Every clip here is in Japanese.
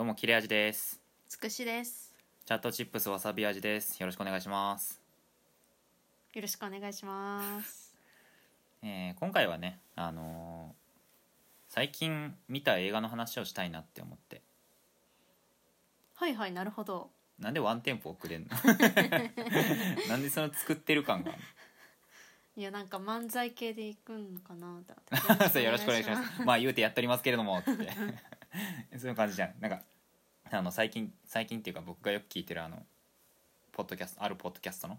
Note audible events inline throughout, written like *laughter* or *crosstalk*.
どうも切れ味です。つくしです。チャットチップスわさび味です。よろしくお願いします、よろしくお願いします。*laughs* えー今回はねあのー最近見た映画の話をしたいなって思って。はいはいなるほど。なんでワンテンポ遅れんの？*laughs* *laughs* なんでその作ってる感が？いやなんか漫才系でいくんかなそうよろしくお願いします。まあ言うてやっておりますけれどもつって。そういう感じじゃん。なんか *laughs* あの最近最近っていうか僕がよく聞いてるあのポッドキャストあるポッドキャストの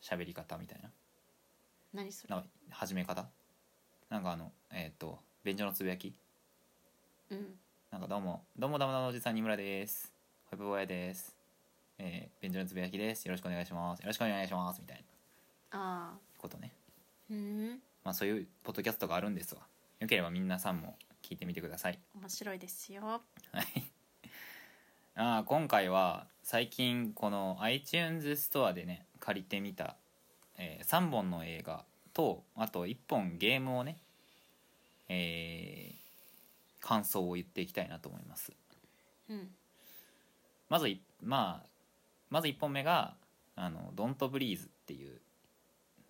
喋り方みたいな。何それ？なんか始め方？なんかあのえっ、と便所のつぶやき？うん。なんかどうもどうもどうもどうもおじさん二村です。ホイプボヤです。えー、便所のつぶやきです。よろしくお願いします。よろしくお願いします。みたいな。あことね。あうん。まあそういうポッドキャストがあるんですわ。よければ皆さんも聞いてみてください。面白いですよ。はいあー今回は最近この iTunes ストアでね借りてみた、え3本の映画とあと1本ゲームをねえー感想を言っていきたいなと思います。うん。まずいまあまず1本目が「あのドントブリーズ」っていう、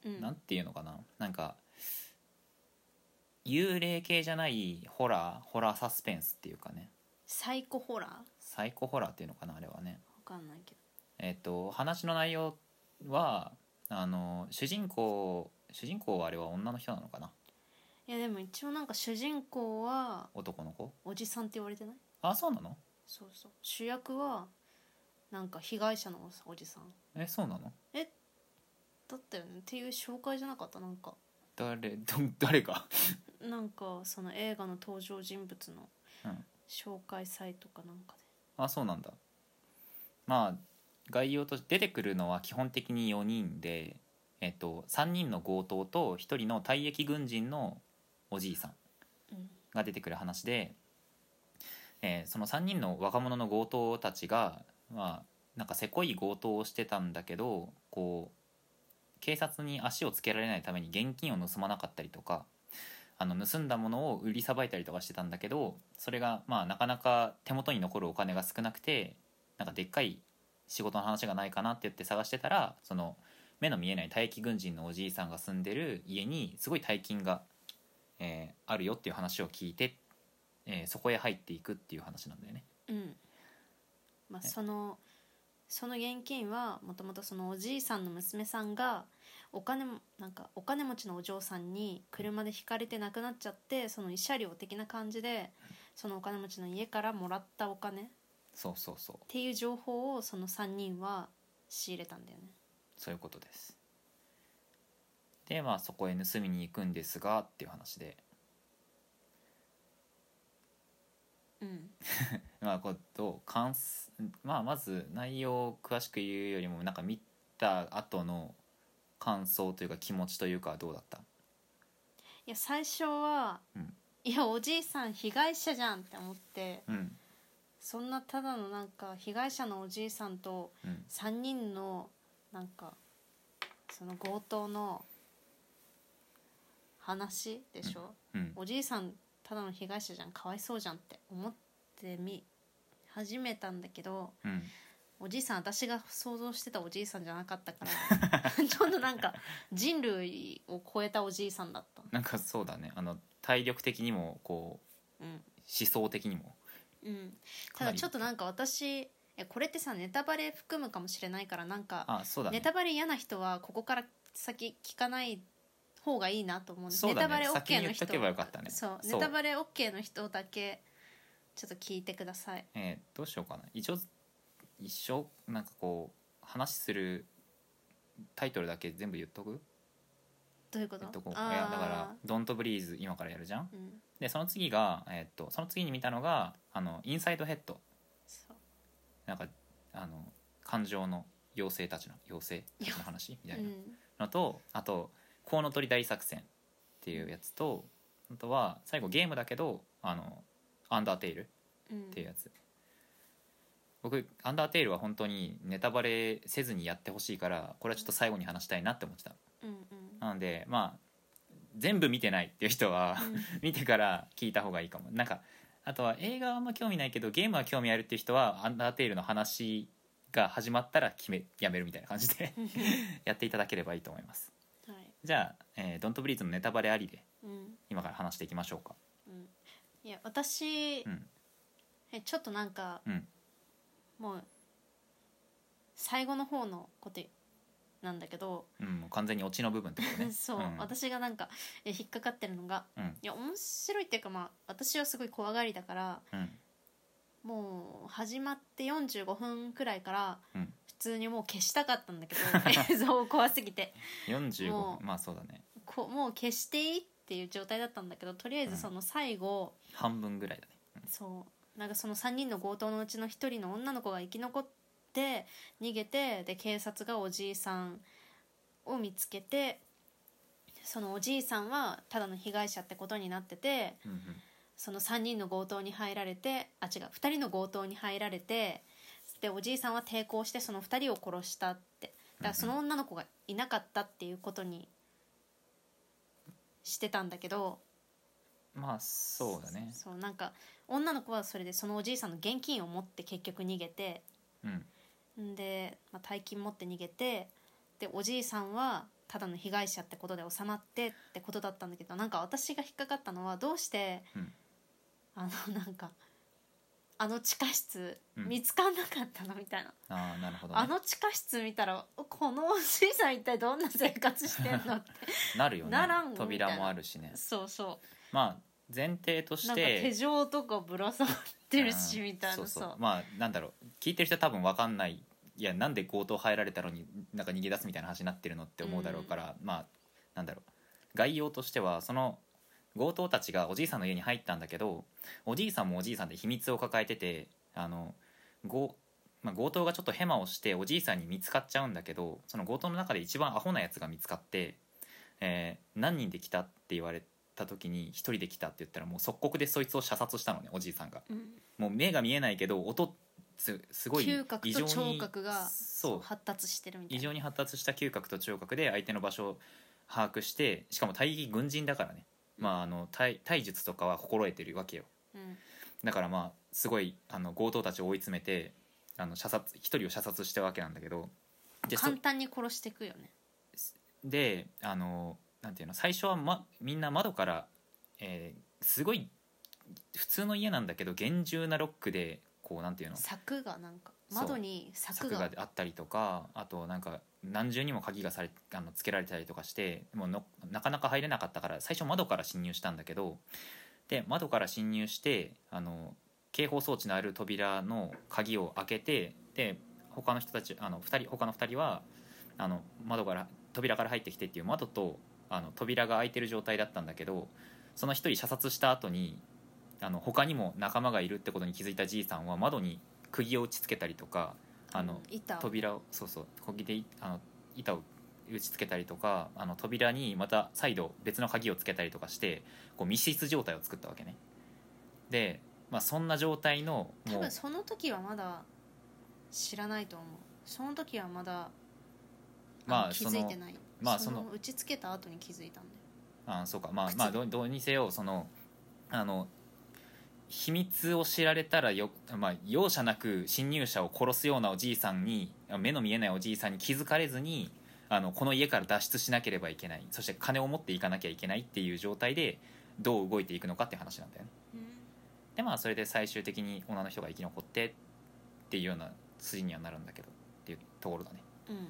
うん。なんていうのかな？なんか幽霊系じゃないホラーホラーサスペンスっていうかね。サイコホラー？わサイコホラーっていうのかなあれはね。かんないけど。えっと話の内容はあの主人公主人公はあれは女の人なのかな？いやでも一応なんか主人公は男の子？おじさんって言われてない？あそうなの？そうそう。主役はなんか被害者のおじさん。えそうなの？だったよねっていう紹介じゃなかった？なんか。誰ど誰が？なんかその映画の登場人物のうん。紹介サイトかなんかであそうなんだ。まあ概要として出てくるのは基本的に4人で、えっと、3人の強盗と1人の退役軍人のおじいさんが出てくる話で、えーその3人の若者の強盗たちがまあなんかせこい強盗をしてたんだけどこう警察に足をつけられないために現金を盗まなかったりとかあの盗んだものを売りさばいたりとかしてたんだけどそれがまあなかなか手元に残るお金が少なくてなんかでっかい仕事の話がないかなって言って探してたらその目の見えない待機軍人のおじいさんが住んでる家にすごい大金が、えーあるよっていう話を聞いて、えーそこへ入っていくっていう話なんだよね。うんまあねそのその現金はもともとそのおじいさんの娘さんがお金もなんかお金持ちのお嬢さんに車でひかれて亡くなっちゃってその慰謝料的な感じでそのお金持ちの家からもらったお金。っそうそうそう。ていう情報をその3人は仕入れたんだよね。そういうことです。でまあそこへ盗みに行くんですがっていう話で、うん。*laughs* まあ、こうどうまあまず内容を詳しく言うよりもなんか見た後の感想というか気持ちというかどうだった？いや最初は、うん。いやおじいさん被害者じゃんって思ってうん。そんなただのなんか被害者のおじいさんとうん。3人のなんかその強盗の話でしょ、うん。おじいさんただの被害者じゃんかわいそうじゃんって思ってみ始めたんだけどうんおじいさん私が想像してたおじいさんじゃなかったから *laughs* ちょっとなんか人類を超えたおじいさんだった。なんかそうだね。あの体力的にもこううん、思想的にも。うん、ただちょっとなんか私えこれってさネタバレ含むかもしれないからなんかあそうだね。ネタバレ嫌な人はここから先聞かない方がいいなと思う。ね。ネタバレ OK の人。ね。そう。ネタバレ OK の人だけちょっと聞いてください。えーどうしようかな。一応一生なんかこう話するタイトルだけ全部言っとく？どういうこと？言っとこう。いやだから「ドントブリーズ今からやるじゃん？うん。でその次が、えーっとその次に見たのが「あのインサイドヘッドそう」なんかあの感情の妖精たちの妖精たちの話？みたいなうん。のとあと「コウノトリ大作戦」っていうやつとあとは最後ゲームだけど「あのアンダーテイル」うんっていうやつ僕アンダーテイルは本当にネタバレせずにやってほしいからこれはちょっと最後に話したいなって思ってた。うんうん。なのでまあ全部見てないっていう人はうん。見てから聞いた方がいいかも。なんかあとは映画はあんま興味ないけどゲームは興味あるっていう人はアンダーテールの話が始まったら決めやめるみたいな感じで *laughs* やっていただければいいと思います。はい。じゃあ、えードントブリーズのネタバレありでうん。今から話していきましょうか。うん。いや私、うん。えちょっとなんかうんもう最後の方のことなんだけど、うん完全にオチの部分ってことね。*laughs* そう、ん。私がなんかえ引っかかってるのがうん。いや面白いっていうかまあ私はすごい怖がりだからうん。もう始まって45分くらいからうん。普通にもう消したかったんだけど *laughs* 映像怖すぎて。45もう分まあそうだね。こもう消していいっていう状態だったんだけどとりあえずその最後、半分ぐらいだね。そうなんかその3人の強盗のうちの1人の女の子が生き残って逃げてで警察がおじいさんを見つけてそのおじいさんはただの被害者ってことになっててうんうん。その3人の強盗に入られてあ違う2人の強盗に入られてでおじいさんは抵抗してその2人を殺したって。だからその女の子がいなかったっていうことにしてたんだけどまあそうだね。そうなんか女の子はそれでそのおじいさんの現金を持って結局逃げてうん。んで、まあ、大金持って逃げてでおじいさんはただの被害者ってことで収まってってことだったんだけどなんか私が引っかかったのはどうして、うん。あの *laughs* なんかあの地下室うん見つかんなかったのみたいな、ああなるほど、ね、あの地下室見たらこのおじいさん一体どんな生活してんのって *laughs* なるよね。ならんの扉もあるしね。そうそまあ前提とうなんかして手錠とかぶら下がってるしうんみたいなそうそう。さまあなんだろう。聞いてる人は多分分かんない。いやなんで強盗入られたのになんか逃げ出すみたいな話になってるのって思うだろうから、まあなんだろう。概要としてはその強盗たちがおじいさんの家に入ったんだけどおじいさんもおじいさんで秘密を抱えててあの強,、まあ、強盗がちょっとヘマをしておじいさんに見つかっちゃうんだけどその強盗の中で一番アホなやつが見つかって、えー何人で来たって言われた時に一人で来たって言ったらもう即刻でそいつを射殺したのねおじいさんが。うん。もう目が見えないけど音すすごい嗅覚と聴覚がそう。発達してるみたいな。異常に発達した嗅覚と聴覚で相手の場所を把握してしかも大義軍人だからね、まあ、あの体体術とかは心得てるわけよ。うん。だからまあすごいあの強盗たちを追い詰めてあの射殺一人を射殺したわけなんだけど。簡単に殺していくよね。であのなんていうの最初は、ま、みんな窓から、えーすごい普通の家なんだけど厳重なロックでこうなんていうの？柵がなんか窓に柵が。あったりとかあとなんか何重にも鍵がされあのつけられたりとかしてもうのなかなか入れなかったから最初窓から侵入したんだけどで窓から侵入してあの警報装置のある扉の鍵を開けてで他の人たちあの2人他の2人はあの窓から扉から入ってきてっていう窓とあの扉が開いてる状態だったんだけどその1人射殺した後にあの他にも仲間がいるってことに気づいたじいさんは窓に釘を打ちつけたりとかあの扉をそうそう釘でいあの板を打ちつけたりとかあの扉にまた再度別の鍵をつけたりとかしてこう密室状態を作ったわけね。で、まあ、そんな状態の多分その時はまだ知らないと思う。その時はまだまあそのづいてない。そまあそのの打ちつけた後に気づいたんだよ。あそうか。まあ靴まあどうどうにせよそのあの秘密を知られたらよ、まあ、容赦なく侵入者を殺すようなおじいさんに目の見えないおじいさんに気づかれずにあのこの家から脱出しなければいけない。そして金を持っていかなきゃいけないっていう状態でどう動いていくのかっていう話なんだよね。でまあそれで最終的に女の人が生き残ってっていうような筋にはなるんだけどっていうところだね。うん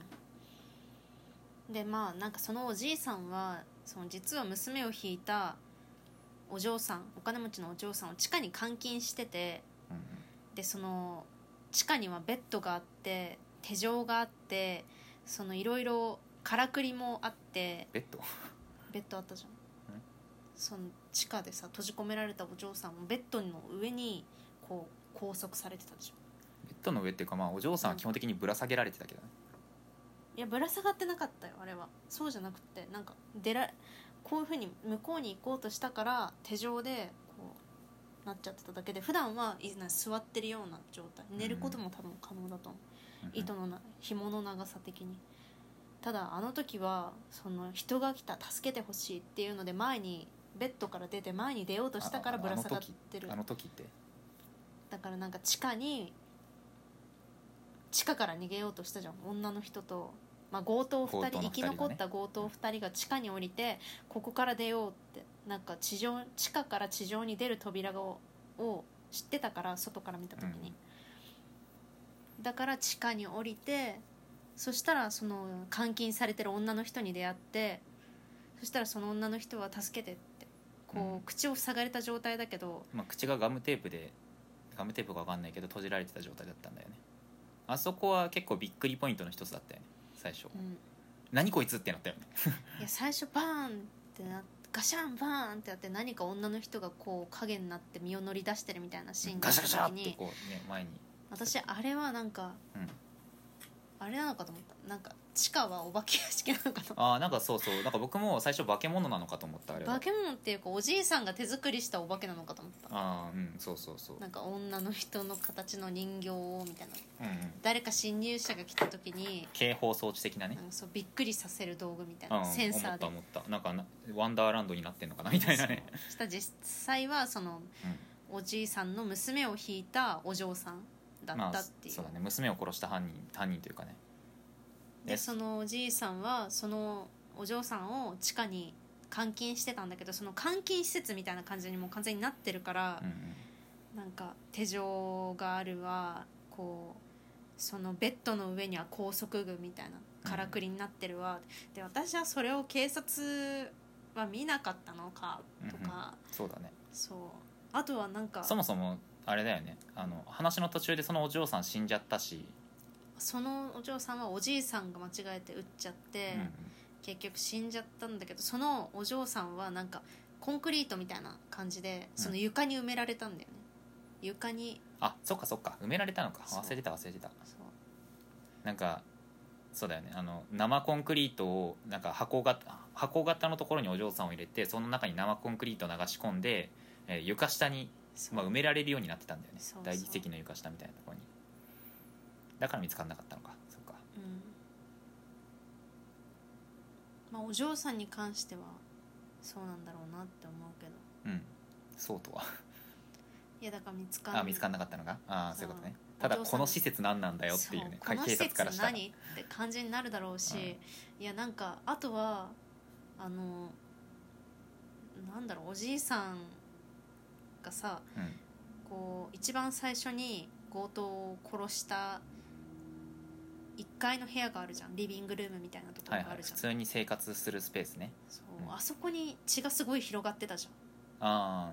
でまあなんかそのおじいさんはその実は娘を引いたお嬢さんお金持ちのお嬢さんを地下に監禁しててうんでその地下にはベッドがあって手錠があってそのいろいろからくりもあってベッド？ベッドあったじゃん。その地下でさ閉じ込められたお嬢さんもベッドの上にこう拘束されてたでしょ。ベッドの上っていうかまあお嬢さんは基本的にぶら下げられてたけどねいやぶら下がってなかったよあれは。そうじゃなくてなんか出らこういうふうに向こうに行こうとしたから手錠でこうなっちゃってただけで普段はいな座ってるような状態。寝ることも多分可能だと思う、うん。糸のな紐の長さ的に。ただあの時はその人が来た助けてほしいっていうので前にベッドから出て前に出ようとしたからあぶら下がってる。あの時って。だからなんか地下に地下から逃げようとしたじゃん。女の人と、まあ、強盗2人ね。生き残った強盗2人が地下に降りてここから出ようってなんか地上地下から地上に出る扉をを知ってたから外から見た時に、だから地下に降りてそしたらその監禁されてる女の人に出会ってそしたらその女の人は助けてってこう、うん。口を塞がれた状態だけどまあ、口がガムテープでガムテープか分かんないけど閉じられてた状態だったんだよね。あそこは結構びっくりポイントの一つだったよね最初、うん。何こいつってなったよね。いや最初バーンってなガシャンバーンってやって何か女の人がこう影になって身を乗り出してるみたいなシーンがあっガシャガシャた時にってこうね前に。私あれはなんかうん。あれなのかと思った。なんか地下はお化け屋敷なのかとああなんかそうそう。なんか僕も最初化け物なのかと思ったあれは。化け物っていうかおじいさんが手作りしたお化けなのかと思った。ああうんそうそうそう。なんか女の人の形の人形をみたいな。うんうん。誰か侵入者が来た時に警報装置的なね。なんかそうびっくりさせる道具みたいうんなセンサーで。思った思った。なんかなワンダーランドになってんのかな？みたいなね。そうしたら実際はそのおじいさんの娘を引いたお嬢さんだまあったっていう,、そうだね。娘を殺した犯人犯人というかねでそのおじいさんはそのお嬢さんを地下に監禁してたんだけどその監禁施設みたいな感じにもう完全になってるからうん、うん。なんか手錠があるわこうそのベッドの上には拘束具みたいなからくりになってるわ、で私はそれを警察は見なかったのかとか、そうだね。そう。あとはなんかそもそもあれだよね。あの話の途中でそのお嬢さん死んじゃったし、そのお嬢さんはおじいさんが間違えて撃っちゃって、うんうん。結局死んじゃったんだけどそのお嬢さんはなんかコンクリートみたいな感じでその床に埋められたんだよね、床に。あそっかそっか。埋められたのか。忘れてた忘れてた。なんかそうだよね。あの生コンクリートをなんか箱型箱型のところにお嬢さんを入れてその中に生コンクリートを流し込んで、えー床下に、まあ、埋められるようになってたんだよね。大理石の床下みたいなところにだから見つからなかったのか。そっか。うん。まあお嬢さんに関してはそうなんだろうなって思うけど。うん。そうとは。いやだから見つかんあ見つからなかったのか？ああそう。いうことね。ただこの施設何なんだよっていうね。警施設察からしたら。何って感じになるだろうし、いやなんかあとはあのなんだろうおじいさんがさうん。こう一番最初に強盗を殺した1階の部屋があるじゃん。リビングルームみたいなところがあるじゃん、普通に生活するスペースね。そう。うん。あそこに血がすごい広がってたじあ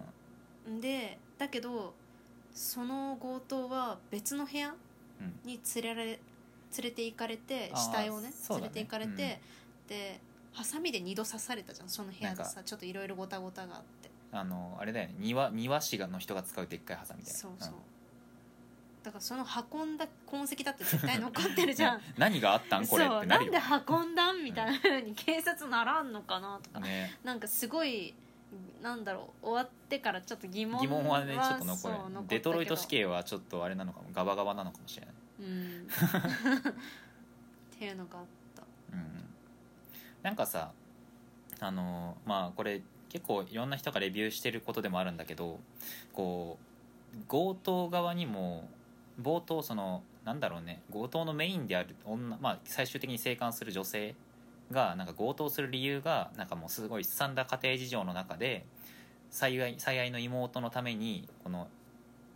ゃん。でだけどその強盗は別の部屋に連れられ連れて行かれて死体をね連れて行かれて、でハサミで2度刺されたじゃんその部屋がなんさちょっといろいろごたごたがあって。あのあれだよね。庭庭師がの人が使うでっかいハサミみたいなそうそう、んだからその運んだ痕跡だって絶対残ってるじゃん。*laughs* ね何があったん？これってなるよ。なんで運んだんみたいなふうに警察ならんのかなとか、ね。なんかすごいなんだろう終わってからちょっと疑問疑問はねちょっと残る。デトロイト死刑はちょっとあれなのかもガバガバなのかもしれない。うん。*laughs* っていうのがあった。うんうん。なんかさあのまあこれ結構いろんな人がレビューしてることでもあるんだけどこう強盗側にも冒頭そのなんだろうね強盗のメインである女、まあ、最終的に生還する女性がなんか強盗する理由がなんかもうすごいすさんだ家庭事情の中で最愛最愛の妹のためにこの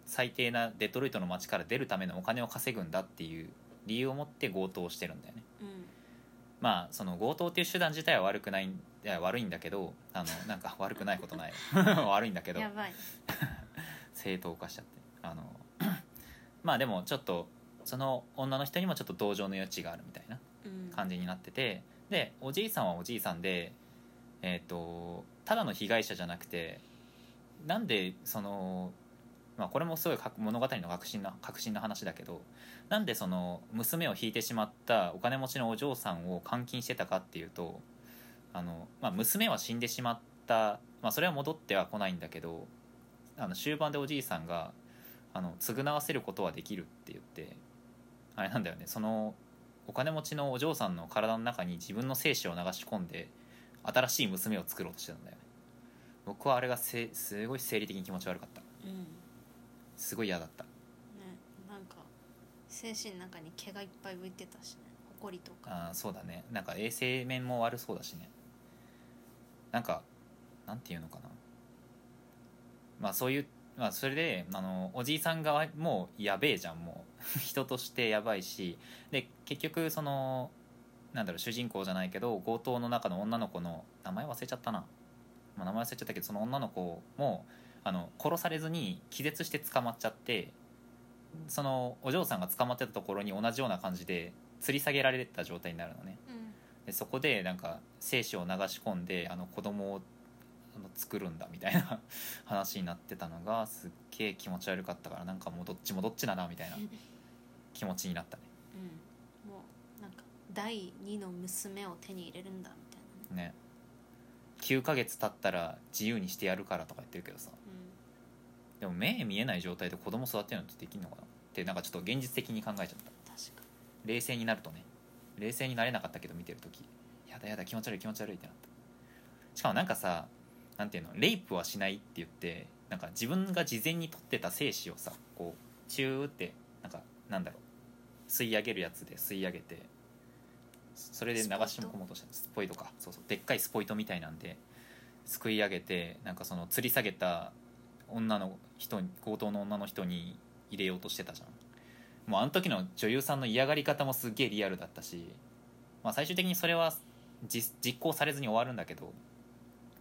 最低なデトロイトの街から出るためのお金を稼ぐんだっていう理由を持って強盗をしてるんだよね。うん。まあその強盗っていう手段自体は悪くないいや悪いんだけどあのなんか悪くないことない。*laughs* 悪いんだけど。*laughs* 正当化しちゃって。あのまあでもちょっとその女の人にもちょっと同情の余地があるみたいなうん。感じになっててでおじいさんはおじいさんでえっ、とただの被害者じゃなくてなんでそのまあこれもすごいか物語の革新な革新な話だけどなんでその娘を引いてしまったお金持ちのお嬢さんを監禁してたかっていうとあの、まあ、娘は死んでしまった、まあ、それは戻っては来ないんだけどあの終盤でおじいさんがあの償わせることはできるって言ってあれなんだよね。そのお金持ちのお嬢さんの体の中に自分の精子を流し込んで新しい娘を作ろうとしてたんだよね。僕はあれがせすごい生理的に気持ち悪かった。うん。ねすごい嫌だった。なんか精神の中に毛がいっぱい浮いてたしね。ほこりとか。あーそうだね。なんか衛生面も悪そうだしね。なんかなんていうのかな。まあそういうまあそれであのおじいさん側もやべえじゃんもう。*laughs* 人としてやばいし。で結局そのなんだろう主人公じゃないけど強盗の中の女の子の名前忘れちゃったな、まあ、名前忘れちゃったけどその女の子もあの殺されずに気絶して捕まっちゃってそのお嬢さんが捕まってたところに同じような感じで吊り下げられた状態になるのね。うん。でそこでなんか精子を流し込んであの子供をあの作るんだみたいな *laughs* 話になってたのがすっげえ気持ち悪かったからなんかもうどっちもどっちだなみたいな気持ちになったね。うん。もうなんか第二の娘を手に入れるんだみたいなね。ね。9ヶ月経ったら自由にしてやるからとか言ってるけどさ。うでも目見えない状態で子供育てるのってできるのかな？ってなんかちょっと現実的に考えちゃった。ん確か冷静になるとね。冷静になれなかったけど見てる時。やだやだ気持ち悪い気持ち悪いってなった。しかもなんかさなんていうのレイプはしないって言ってなんか自分が事前に取ってた精子をさこうチューってなんかなんだろう吸い上げるやつで吸い上げてそれで流し込もうとしたスポイトか。そうそう。でっかいスポイトみたいなんですくい上げてなんかその吊り下げた女の人に強盗の女の人に入れようとしてたじゃん。もうあの時の女優さんの嫌がり方もすっげえリアルだったし、まあ、最終的にそれは実実行されずに終わるんだけど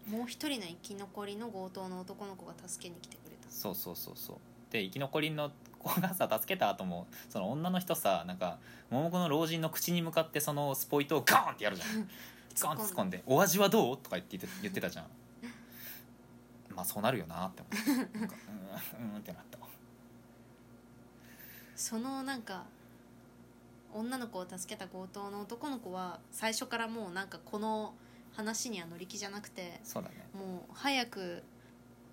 もう一人の生き残りの強盗の男の子が助けに来てくれた。そうそうそうそう。で生き残りの子がさ助けた後もその女の人さなんか桃子の老人の口に向かってそのスポイトをガーンってやるじゃん。ガーンって突っ込んで「お味はどう?」とか言って言ってたじゃん。まあそうなるよなって思って。なんかうんうんってなった。わそのなんか女の子を助けた強盗の男の子は最初からもうなんかこの話には乗り気じゃなくてそうだね。もう早く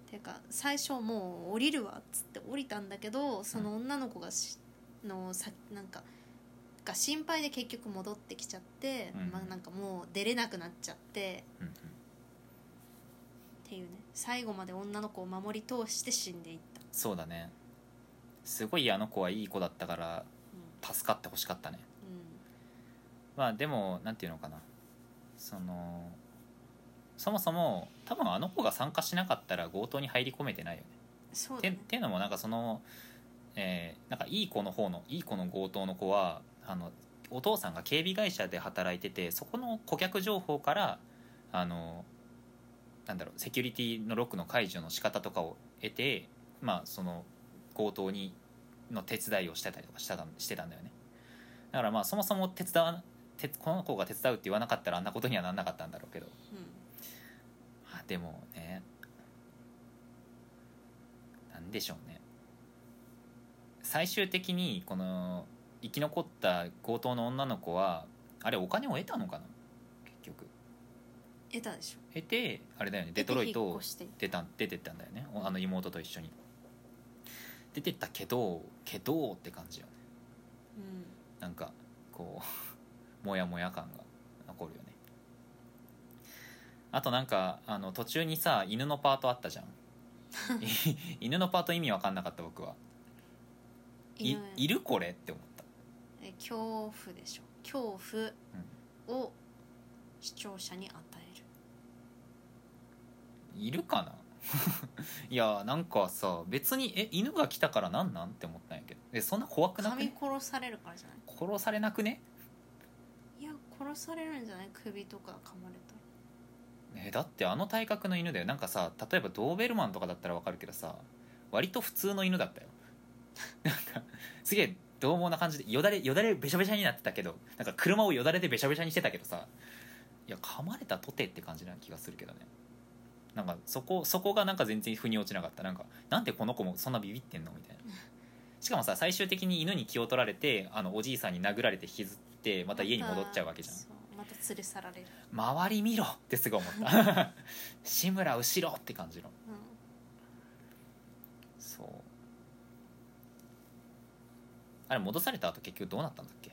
ていうか最初もう降りるわっつって降りたんだけどその女の子がしのさなんかが心配で結局戻ってきちゃって、うん。まあ、なんかもう出れなくなっちゃってうんうんっていうね。最後まで女の子を守り通して死んでいった、そうだね。すごいあの子はいい子だったからう助かってほしかったね。んうん。まあでもなんていうのかなそのそもそも多分あの子が参加しなかったら強盗に入り込めてないよね。てそうだねっていうのもなんかその、えーなんかいい子の方のいい子の強盗の子はあのお父さんが警備会社で働いててそこの顧客情報からあのなんだろうセキュリティのロックの解除の仕方とかを得てまあその強盗にの手伝いをしてたりとかしたたしてたんだよねだからまあそもそも手伝わてこの子が手伝うって言わなかったらあんなことにはなんなかったんだろうけど。うん。あでもね。なんでしょうね。最終的にこの生き残った強盗の女の子はあれお金を得たのかな？結局。得たでしょ。得てあれだよね。デトロイト出た出てったんだよね。おあの妹と一緒に。出てったけどけどって感じよね。うん。なんかこうモヤモヤ感が残るよね。あとなんかあの途中にさ犬のパートあったじゃん。*laughs* 犬のパート意味わかんなかった僕は。い犬。いるこれって思った。え恐怖でしょ。恐怖を視聴者に与える。いるかな？*laughs* いやなんかさ別にえ犬が来たからなんなん？って思ったんやけど。えそんな怖くなくね？殺されるからじゃない？殺されなくね？殺されるんじゃない？首とか噛まれたら。えだってあの体格の犬だよ。なんかさ例えばドーベルマンとかだったらわかるけどさ割と普通の犬だったよ。*laughs* なんかすげえ獰猛な感じでよだれよだれべしゃべしゃになってたけどなんか車をよだれでべしゃべしゃにしてたけどさいや噛まれたとてって感じな気がするけどね。なんかそこそこがなんか全然腑に落ちなかった。なんかなんでこの子もそんなビビってんの？みたいな。*laughs* しかもさ最終的に犬に気を取られてあのおじいさんに殴られて引きずってまた家に戻っちゃうわけじゃん。また連れ去られる、周り見ろってすごい思った。*laughs* 志村後ろって感じの。うそう。あれ戻された後結局どうなったんだっけ？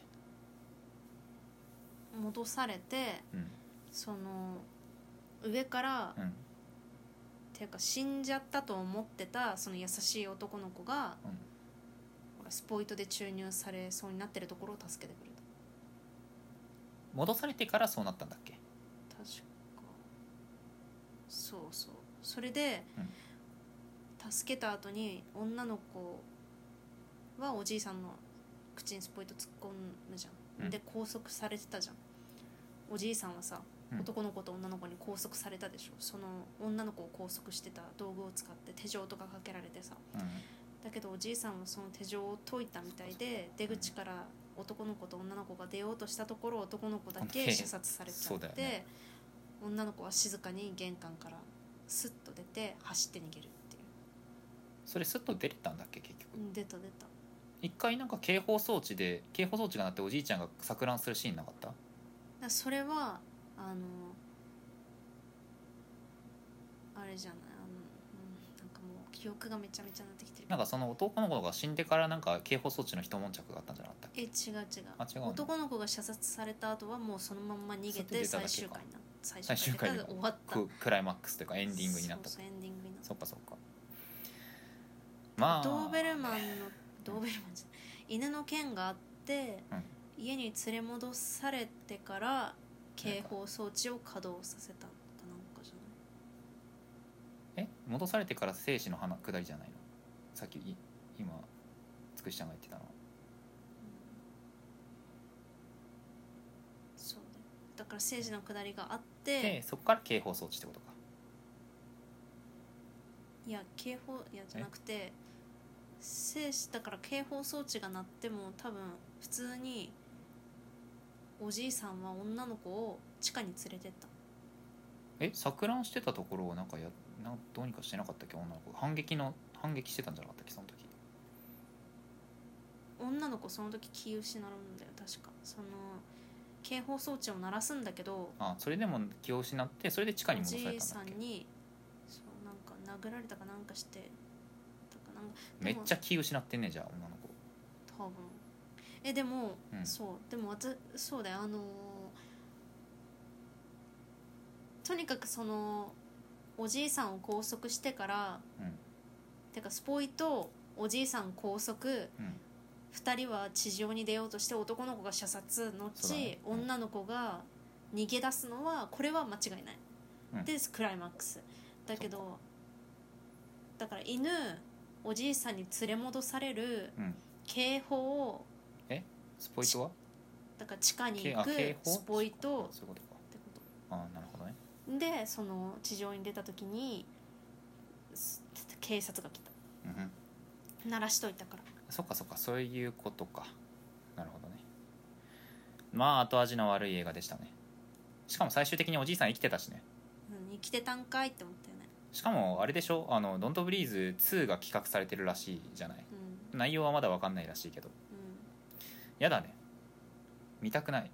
ん、戻されてうん。その上からうん。ていうか死んじゃったと思ってたその優しい男の子が、うん。ほらスポイトで注入されそうになってるところを助けてくれた戻されてからそうなったんだっけ？確か。そうそう。それで、助けた後に女の子はおじいさんの口にスポイト突っ込むじゃん、うん。で拘束されてたじゃん。おじいさんはさ、うん。男の子と女の子に拘束されたでしょ。その女の子を拘束してた道具を使って手錠とかかけられてさ。うん。だけどおじいさんはその手錠を解いたみたいで出口から男の子と女の子が出ようとしたところ男の子だけ射殺されちゃって、ね。女の子は静かに玄関からスッと出て走って逃げるっていう。それスッと出れたんだっけ結局。うん出た出た。一回なんか警報装置で警報装置が鳴っておじいちゃんが錯乱するシーンなかった？それはあのあれじゃないあの、うん、なんかもう記憶がめちゃめちゃなってきてるなんかその男の子が死んでからなんか警報装置の一悶着があったんじゃなかったっけ？え違う違う。あ違うの？男の子が射殺された後はもうそのまんま逃げて最終回な最最終回で終わった。ククライマックスというかエンディングになったそうそうエンディングになった。そっかそっか。まあ。ドーベルマンのドーベルマンじゃない。犬の剣があって、家に連れ戻されてから警報装置を稼働させたかなんかじゃないえ戻されてから生死の花下りじゃないの？さっきい今つくしちゃんが言ってたのは。そうだよだから政治の下りがあって。でそこから警報装置ってことか。いや警報いやじゃなくて生死だから警報装置が鳴っても多分普通におじいさんは女の子を地下に連れてった。え錯乱してたところをなんかやなんどうにかしてなかったっけ？女の子。が反撃の反撃してたんじゃなかったっけ？その時。女の子その時気失うんだよ確か。その警報装置を鳴らすんだけどあそれでも気を失ってそれで地下にお戻されたんだっけ？さんにそうなんか殴られたかなんかしてだかなんかめっちゃ気失ってんねじゃあ女の子。多分。えでも、うん。そうでもわたそうだよあのーとにかくそのおじいさんを拘束してから、うん。てかスポイとおじいさん拘束うん。2人は地上に出ようとして男の子が射殺後、そうだね。うん。女の子が逃げ出すのはこれは間違いない、うん。でクライマックス。だけどだから犬おじいさんに連れ戻されるうん。警報をスポイトは？だから地下にけ行くあ警報？スポイト。そういうことか。ってこあなるでその地上に出た時にす警察が来た。うんうん。鳴らしといたから。そっかそっかそういうことか。なるほどね。まあ後味の悪い映画でしたね。しかも最終的におじいさん生きてたしね。うん生きてたんかいって思ったよね。しかもあれでしょ？あの「ドントブリーズ2」が企画されてるらしいじゃない。うん。内容はまだ分かんないらしいけど。やだね。見たくない。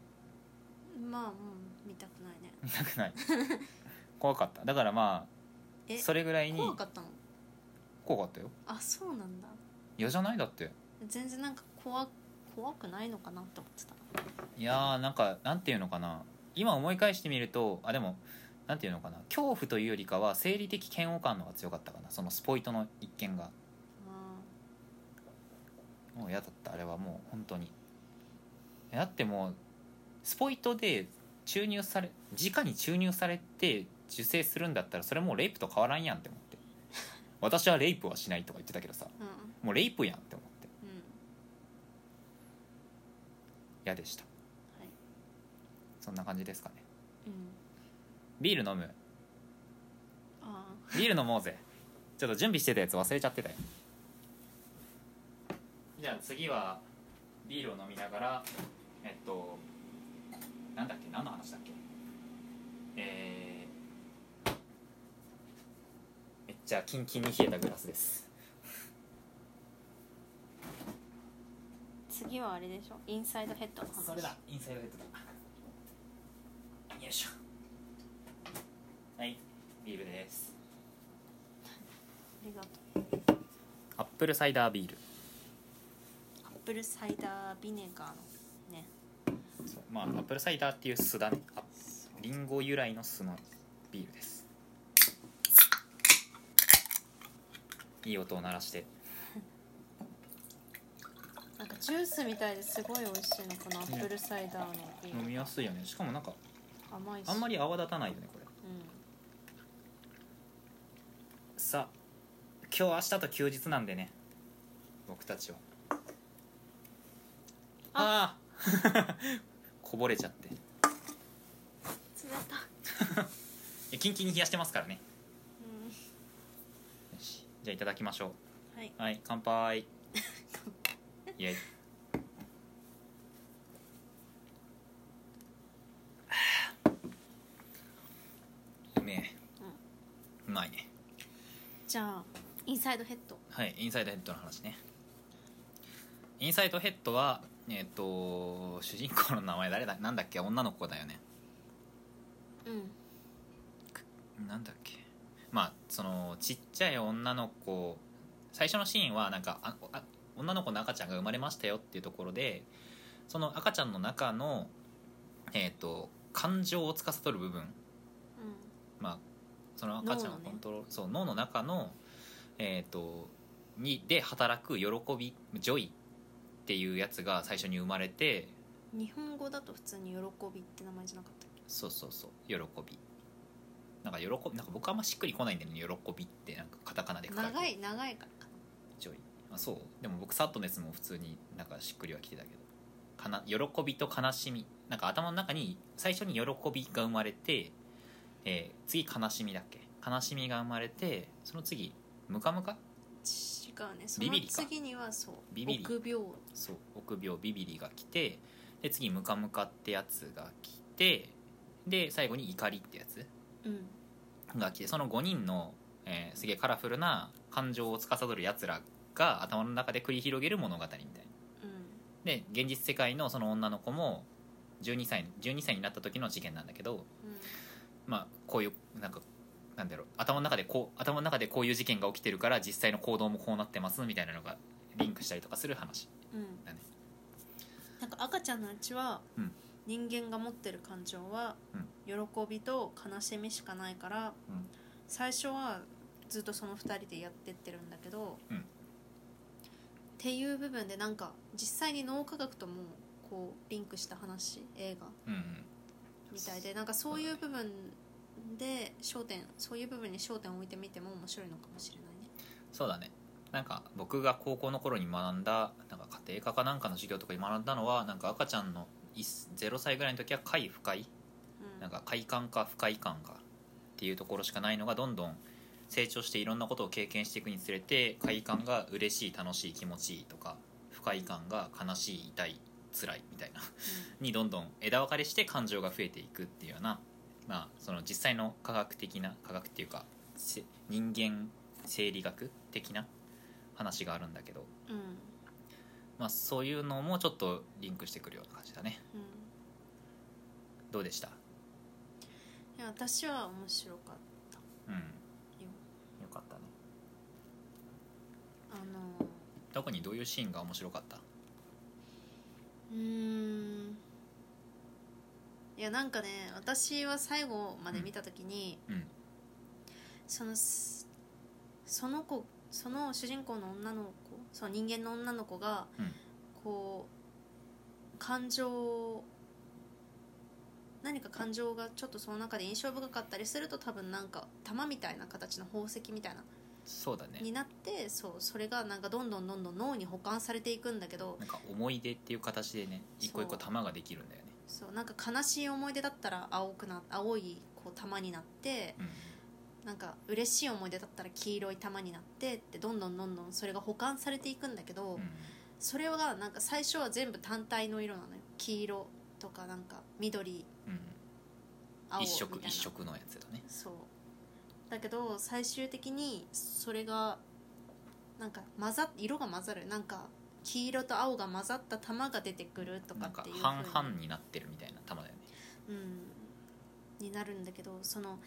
うんまあうん。見たくなくない？*laughs* 怖かった。だからまあえそれぐらいに怖かったの？怖かったよ。あそうなんだ。嫌じゃない？だって。全然なんか怖怖くないのかなって思ってた。いやーなんかなんていうのかな。今思い返してみるとあでもなんていうのかな。恐怖というよりかは生理的嫌悪感の方が強かったかな。そのスポイトの一件が。あもう嫌だった。あれはもう本当に。だってもうスポイトで注入され直に注入されて受精するんだったらそれもうレイプと変わらんやんって思って。*laughs* 私はレイプはしないとか言ってたけどさーうん。もうレイプやんって思って。うん。嫌でした。はい。そんな感じですかね。うん。ビール飲む？あビール飲もうぜ。ちょっと準備してたやつ忘れちゃってたよ。じゃあ次はビールを飲みながらえっとなんだっけ？何の話だっけ？えー、めっちゃキンキンに冷えたグラスです。ー次はあれでしょ？インサイドヘッドの話。それだ。インサイドヘッドだ。よいしょ。はいビールです。ありがとう。アップルサイダービール。アップルサイダービネガーのまあアップルサイダーっていう酢だね。あリンゴ由来の酢のビールです。いい音を鳴らして。*laughs* なんかジュースみたいですごい美味しいのこのアップルサイダーのビール。飲みやすいよね。しかもなんか甘いし。あんまり泡立たないよねこれ。うん。さあ今日明日と休日なんでね。僕たちは。あ。あーこぼれちゃって。い冷た。*laughs* やキンキンに冷やしてますからね。うん。よし。じゃあいただきましょはい、うはい乾杯。*laughs* イエイ。*sighs* うめえ。うまいね。じゃあインサイドヘッド。はいインサイドヘッドの話ね。インサイドヘッドはえっ、と主人公の名前誰だ？なんだっけ？女の子だよね。うん。なんだっけ？まあそのちっちゃい女の子。最初のシーンはなんかああ女の子の赤ちゃんが生まれましたよっていうところでその赤ちゃんの中のえっ、と感情を司る部分。まあその赤ちゃんのね。コントロール、そう脳の中のえっ、とにで働く喜びジョイっていうやつが最初に生まれてうん日本語だと普通に喜びって名前じゃなかったっけ？そうそうそう喜び。なんか喜びなんか僕あんましっくりこないんだよね喜びってなんかカタカナで書かれてる長い長いからかジョイあそう。でも僕サッドネスも普通になんかしっくりはきてたけど。かな喜びと悲しみ。なんか頭の中に最初に喜びが生まれて、えー次悲しみだっけ？悲しみが生まれてその次ムカムカ？違うね。そのビビリか。次にはそうビビリ。臆病。そう臆病ビビリが来てで次ムカムカってやつが来てで最後に怒りってやつうん。が来てその5人の、えーすげえカラフルな感情を司るやつらが頭の中で繰り広げる物語みたいな。うん。で現実世界のその女の子も12歳 ,12 歳になった時の事件なんだけど、うん。まあ、こういうなんかなんだろう頭の中でこう頭の中でこういう事件が起きてるから実際の行動もこうなってますみたいなのがリンクしたりとかする話うん。なんか赤ちゃんのうちは、うん。人間が持ってる感情は、喜びと悲しみしかないから、うん。最初はずっとその2人でやってってるんだけど、うん。っていう部分でなんか実際に脳科学ともこうリンクした話映画みたいでなんかそういう部分で焦点そういう部分に焦点を置いてみても面白いのかもしれないね。そうだね。なんか僕が高校の頃に学んだなんか家庭科かなんかの授業とかに学んだのはなんか赤ちゃんの0歳ぐらいの時は快不快。うん。なんか快感か不快感かっていうところしかないのがどんどん成長していろんなことを経験していくにつれて快感が嬉しい楽しい気持ちいいとか不快感が悲しい痛い辛いみたいな。にどんどん枝分かれして感情が増えていくっていうような、まあ、その実際の科学的な科学っていうかせ人間生理学的な話があるんだけど、うん。うんまあ、そういうのもちょっとリンクしてくるような感じだね。うん。どうでした？いや私は面白かったうん。よよかったね。あの。特にどういうシーンが面白かった？うーんいやなんかね私は最後まで見た時に、うん。そのすその子その主人公の女の子その人間の女の子が、うん。こう感情何か感情がちょっとその中で印象深かったりすると多分なんか玉みたいな形の宝石みたいなそうだね。になってそうそれがなんかどんどんどんどん脳に保管されていくんだけどなんか思い出っていう形でね一個一個玉ができるんだよねそうなんか悲しい思い出だったら青くな青いこう玉になってうん。なんか嬉しい思い出だったら黄色い玉になってってどんどんどんどんそれが保管されていくんだけど、うん。それがなんか最初は全部単体の色なのよ。黄色とかなんか緑うん。青み一色一色のやつだね。そう。だけど最終的にそれがなんか混ざっ色が混ざる。なんか黄色と青が混ざった玉が出てくるとかっていう半々になってるみたいな玉だよね。うん、になるんだけどその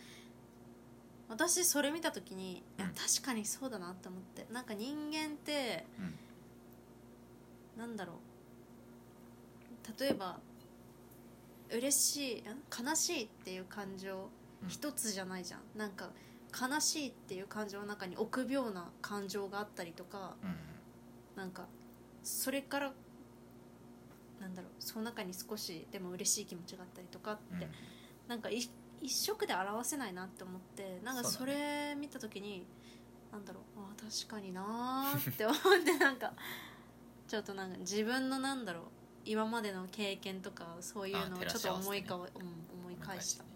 私それ見た時に、いやうん。確かにそうだなって思って。なんか人間ってうん。なんだろう。例えば嬉しいん悲しいっていう感情うん。一つじゃないじゃん。なんか悲しいっていう感情の中に臆病な感情があったりとかうん。なんかそれからなんだろうその中に少しでも嬉しい気持ちがあったりとかって、うん。なんかい一色で表せないなって思ってなんかそれ見た時に、なんだろうあー確かになーって思ってなんかちょっとなんか自分のなんだろう今までの経験とかそういうのをちょっと思いかわ、うん、思い返した。ね。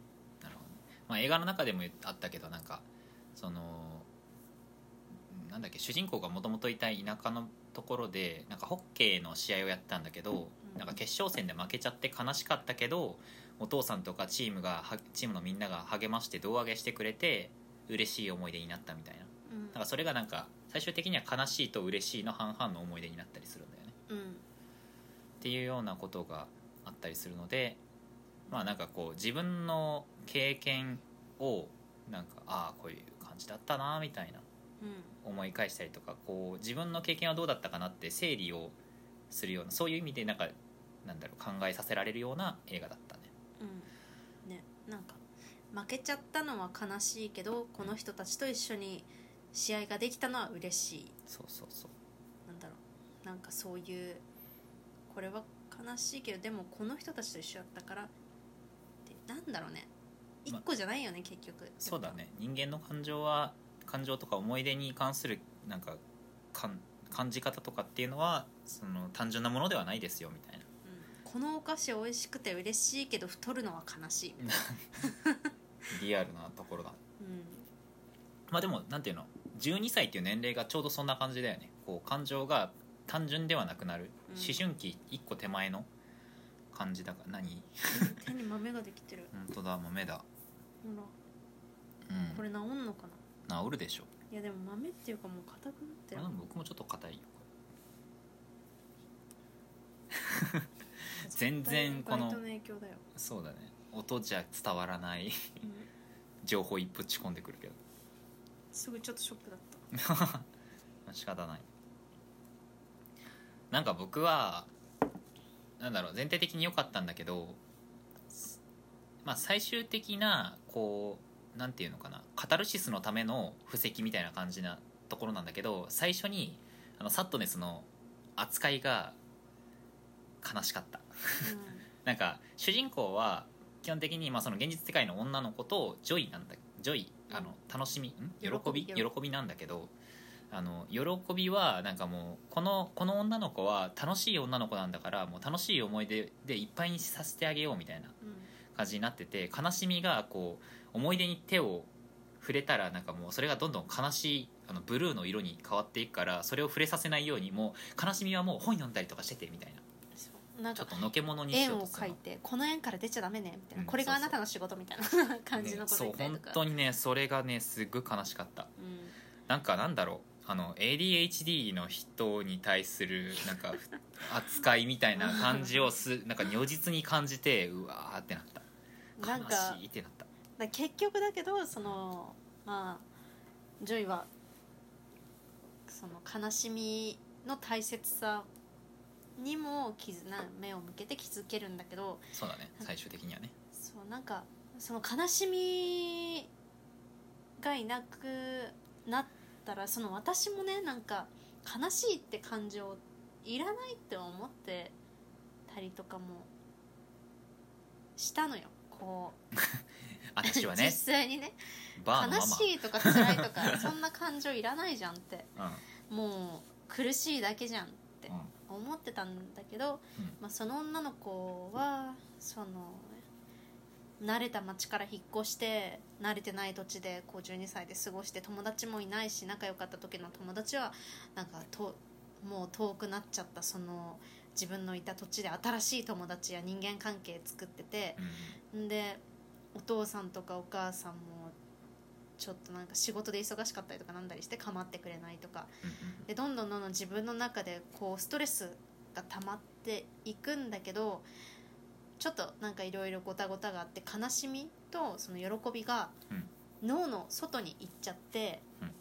なるほどね、まあ、映画の中でもあったけどなんかそのなんだっけ主人公がもともといた田舎のところでなんかホッケーの試合をやったんだけど、うん。なんか決勝戦で負けちゃって悲しかったけどお父さんとかチームがはチームのみんなが励まして胴上げしてくれて嬉しい思い出になったみたいな。うん。なんかそれがなんか最終的には悲しいと嬉しいの半々の思い出になったりするんだよね。うん。っていうようなことがあったりするのでまあなんかこう自分の経験をなんかああこういう感じだったなみたいな。うん思い返したりとかこう自分の経験はどうだったかなって整理をするようなそういう意味でなんかなんだろう考えさせられるような映画だったね。うん。ねなんか負けちゃったのは悲しいけどこの人たちと一緒に試合ができたのは嬉しい。そうそうそう。なんだろうなんかそういうこれは悲しいけどでもこの人たちと一緒だったからってなんだろうね。一ま個じゃないよね、結局。そうだね。人間の感情は感情とか思い出に関するなんかかん感じ方とかっていうのはその単純なものではないですよみたいな。うん。このお菓子美味しくて嬉しいけど太るのは悲しいリアルなところだ。な、まあでもなんていうの？12歳っていう年齢がちょうどそんな感じだよね。こう感情が単純ではなくなる、うん。思春期1個手前の感じだから。何？うん、手に豆ができてる。*laughs* 本当だ豆だ。ほら。うん。これ治んのかな？治るでしょ。いやでも豆っていうかもう硬くなってる。あでも僕もちょっと硬いよ。*laughs* 全然このバイトの影響だよ、そうだね。音じゃ伝わらないうん。情報一ぶち込んでくるけど。すぐちょっとショックだった。*laughs* まあ仕方ない。なんか僕はなんだろう全体的に良かったんだけどまあ最終的なこうなんていうのかなカタルシスのための布石みたいな感じなところなんだけど最初にあのサッドネスの扱いが悲しかった。なんか主人公は基本的にまあその現実世界の女の子とジョイなんだジョイあの楽しみん？喜び。喜び？なんだけどあの喜びはなんかもうこのこの女の子は楽しい女の子なんだからもう楽しい思い出でいっぱいにさせてあげようみたいなうんうん。感じになってて悲しみがこう思い出に手を触れたらなんかもうそれがどんどん悲しいあのブルーの色に変わっていくからそれを触れさせないようにもう悲しみはもう本読んだりとかしててみたいな。なんかちょっとのけものにし円をようとするの描いてこの円から出ちゃダメねみたいな、うんこれがあなたの仕事みたいな。感じのこと言ったりとか、ねそう本当にねそれがねすっごい悲しかった。うん。なんかなんだろうあの ADHD の人に対するなんか *laughs* 扱いみたいな感じをすなんか如実に感じてうわーってなった。悲しいってなっただ結局だけどそのまあジョイはその悲しみの大切さにも気づな目を向けて気づけるんだけどそうだね。最終的にはね。そうなんかその悲しみがいなくなったらその私もねなんか悲しいって感情いらないって思ってたりとかもしたのよ。こう *laughs* 私はね。実際にね悲しいとか辛いとか *laughs* そんな感情いらないじゃんって。うん。もう苦しいだけじゃんってうん。思ってたんだけど、うん。まあ、その女の子はその慣れた町から引っ越して慣れてない土地でこう12歳で過ごして友達もいないし仲良かった時の友達はなんかともう遠くなっちゃったその自分のいた土地で新しい友達や人間関係作っててうんん。でお父さんとかお母さんもちょっとなんか仕事で忙しかったりとかなんだりして構ってくれないとか。うんでどんどんどんどん自分の中でこうストレスが溜まっていくんだけどちょっとなんかいろいろごたごたがあって悲しみとその喜びが脳の外に行っちゃって、うん。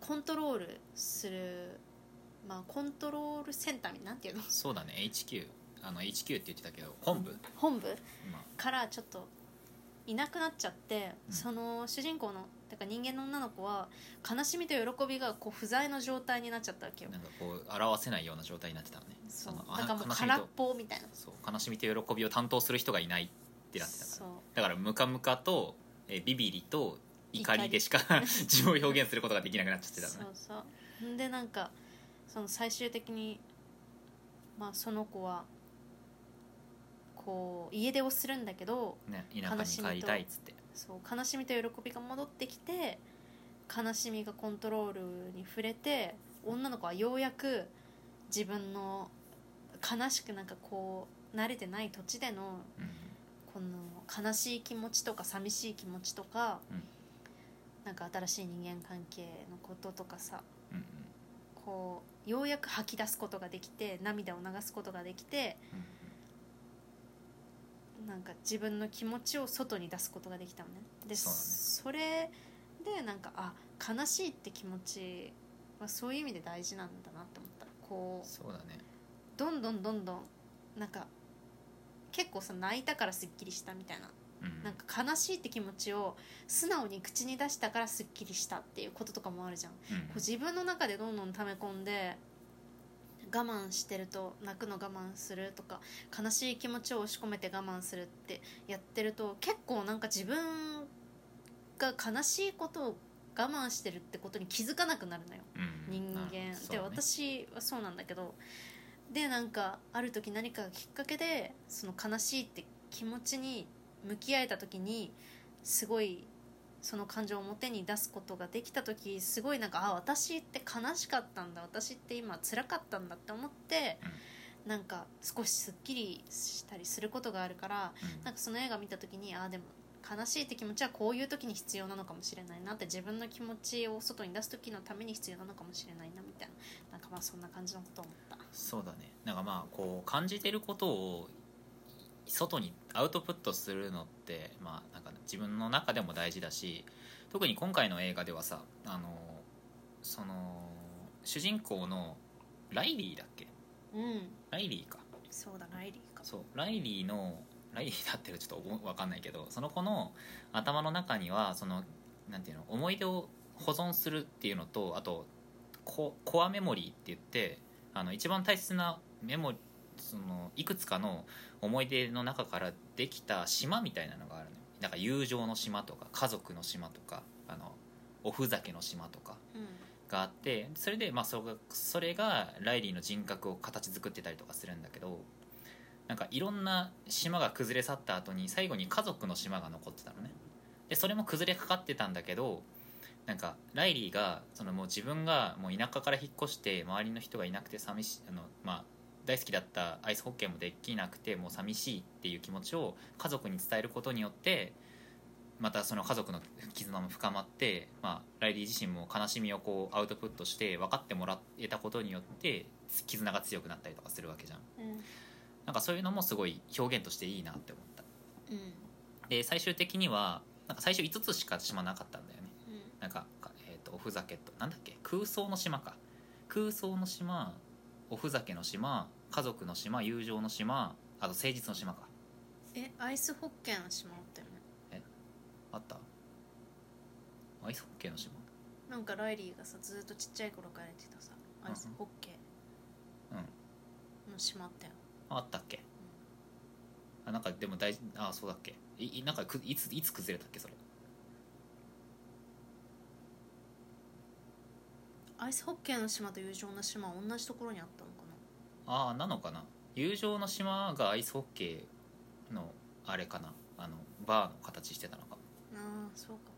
コントロールするまあコントロールセンターみたいなていうの？そうだね HQ あの HQ って言ってたけど本部、本部？まあ。からちょっといなくなっちゃって、うん。その主人公のてか人間の女の子は悲しみと喜びがこう不在の状態になっちゃったわけよ。なんかこう表せないような状態になってたのね。そう。のなんかもう悲しみと空っぽみたいな。そう悲しみと喜びを担当する人がいないってなってたから。そう。だからムカムカと、えービビリと怒りでしか自分を表現することができなくなっちゃってたのね。そうそう。んでなんかその最終的にまあその子はこう家出をするんだけどね田舎に帰りたいっつって。そう悲しみと喜びが戻ってきて悲しみがコントロールに触れて女の子はようやく自分の悲しくなんかこう慣れてない土地でのうん。この悲しい気持ちとか寂しい気持ちとか、うん。なんか新しい人間関係のこととかさうんうん。こうようやく吐き出すことができて涙を流すことができてなんか自分の気持ちを外に出すことができたのね。でそねそれでなんかあ悲しいって気持ちはそういう意味で大事なんだなって思った。こうそうだね。どんどんどんどんなんか結構さ泣いたからすっきりしたみたいな。うん。なんか悲しいって気持ちを素直に口に出したからすっきりしたっていうこととかもあるじゃん。こうん。う自分の中でどんどん溜め込んで我慢してると泣くの我慢するとか悲しい気持ちを押し込めて我慢するってやってると結構なんか自分が悲しいことを我慢してるってことに気づかなくなるのよ。うん。人間、ね。私はそうなんだけど。でなんかある時何かがきっかけでその悲しいって気持ちに向き合えた時にすごいその感情を表に出すことができた時すごいなんかあ私って悲しかったんだ私って今辛かったんだって思って、なんか少しすっきりしたりすることがあるからうん。なんかその映画見た時にああでも悲しいって気持ちはこういう時に必要なのかもしれないなって自分の気持ちを外に出す時のために必要なのかもしれないなみたいななんかまあそんな感じのことを思った。そうだね。なんかまあこう感じてることを外にアウトプットするのってまあなんか自分の中でも大事だし特に今回の映画ではさあのその主人公のライリーだっけ？うん。ライリーか。そうだライリーか。そうライリーのライリーだってるちょっと分かんないけどその子の頭の中にはそのなんていうの思い出を保存するっていうのとあとココアメモリーって言ってあの一番大切なメモそのいくつかの思い出の中からできた島みたいなのがあるのよ。なんか友情の島とか家族の島とかあのおふざけの島とかがあってそれでまあそれがそれがライリーの人格を形作ってたりとかするんだけどなんかいろんな島が崩れ去った後に最後に家族の島が残ってたのね。でそれも崩れかかってたんだけどなんかライリーがそのもう自分がもう田舎から引っ越して周りの人がいなくて寂しいあの、まあ、大好きだったアイスホッケーもできなくてもう寂しいっていう気持ちを家族に伝えることによってまたその家族の絆も深まって、まあ、ライリー自身も悲しみをこうアウトプットして分かってもらえたことによって絆が強くなったりとかするわけじゃん。うん。なんかそういうのもすごい表現としていいなって思った。うん。で最終的にはなんか最初5つしか島なかったんだよね。うん。なんか、かえー、とおふざけとなんだっけ？空想の島か。空想の島おふざけの島家族の島友情の島あと誠実の島か。えアイスホッケーの島あったよね。あった？アイスホッケーの島？なんかライリーがさずっとちっちゃい頃からやってたさアイスホッケうんーの島あったよ。あったっけ？あなんかでも大事あそうだっけ？いいなんかくいついつ崩れたっけそれ？アイスホッケーの島と友情の島は同じところにあったのかああなのかな？友情の島がアイスホッケーのあれかな？あのバーの形してたのか？なああそうか。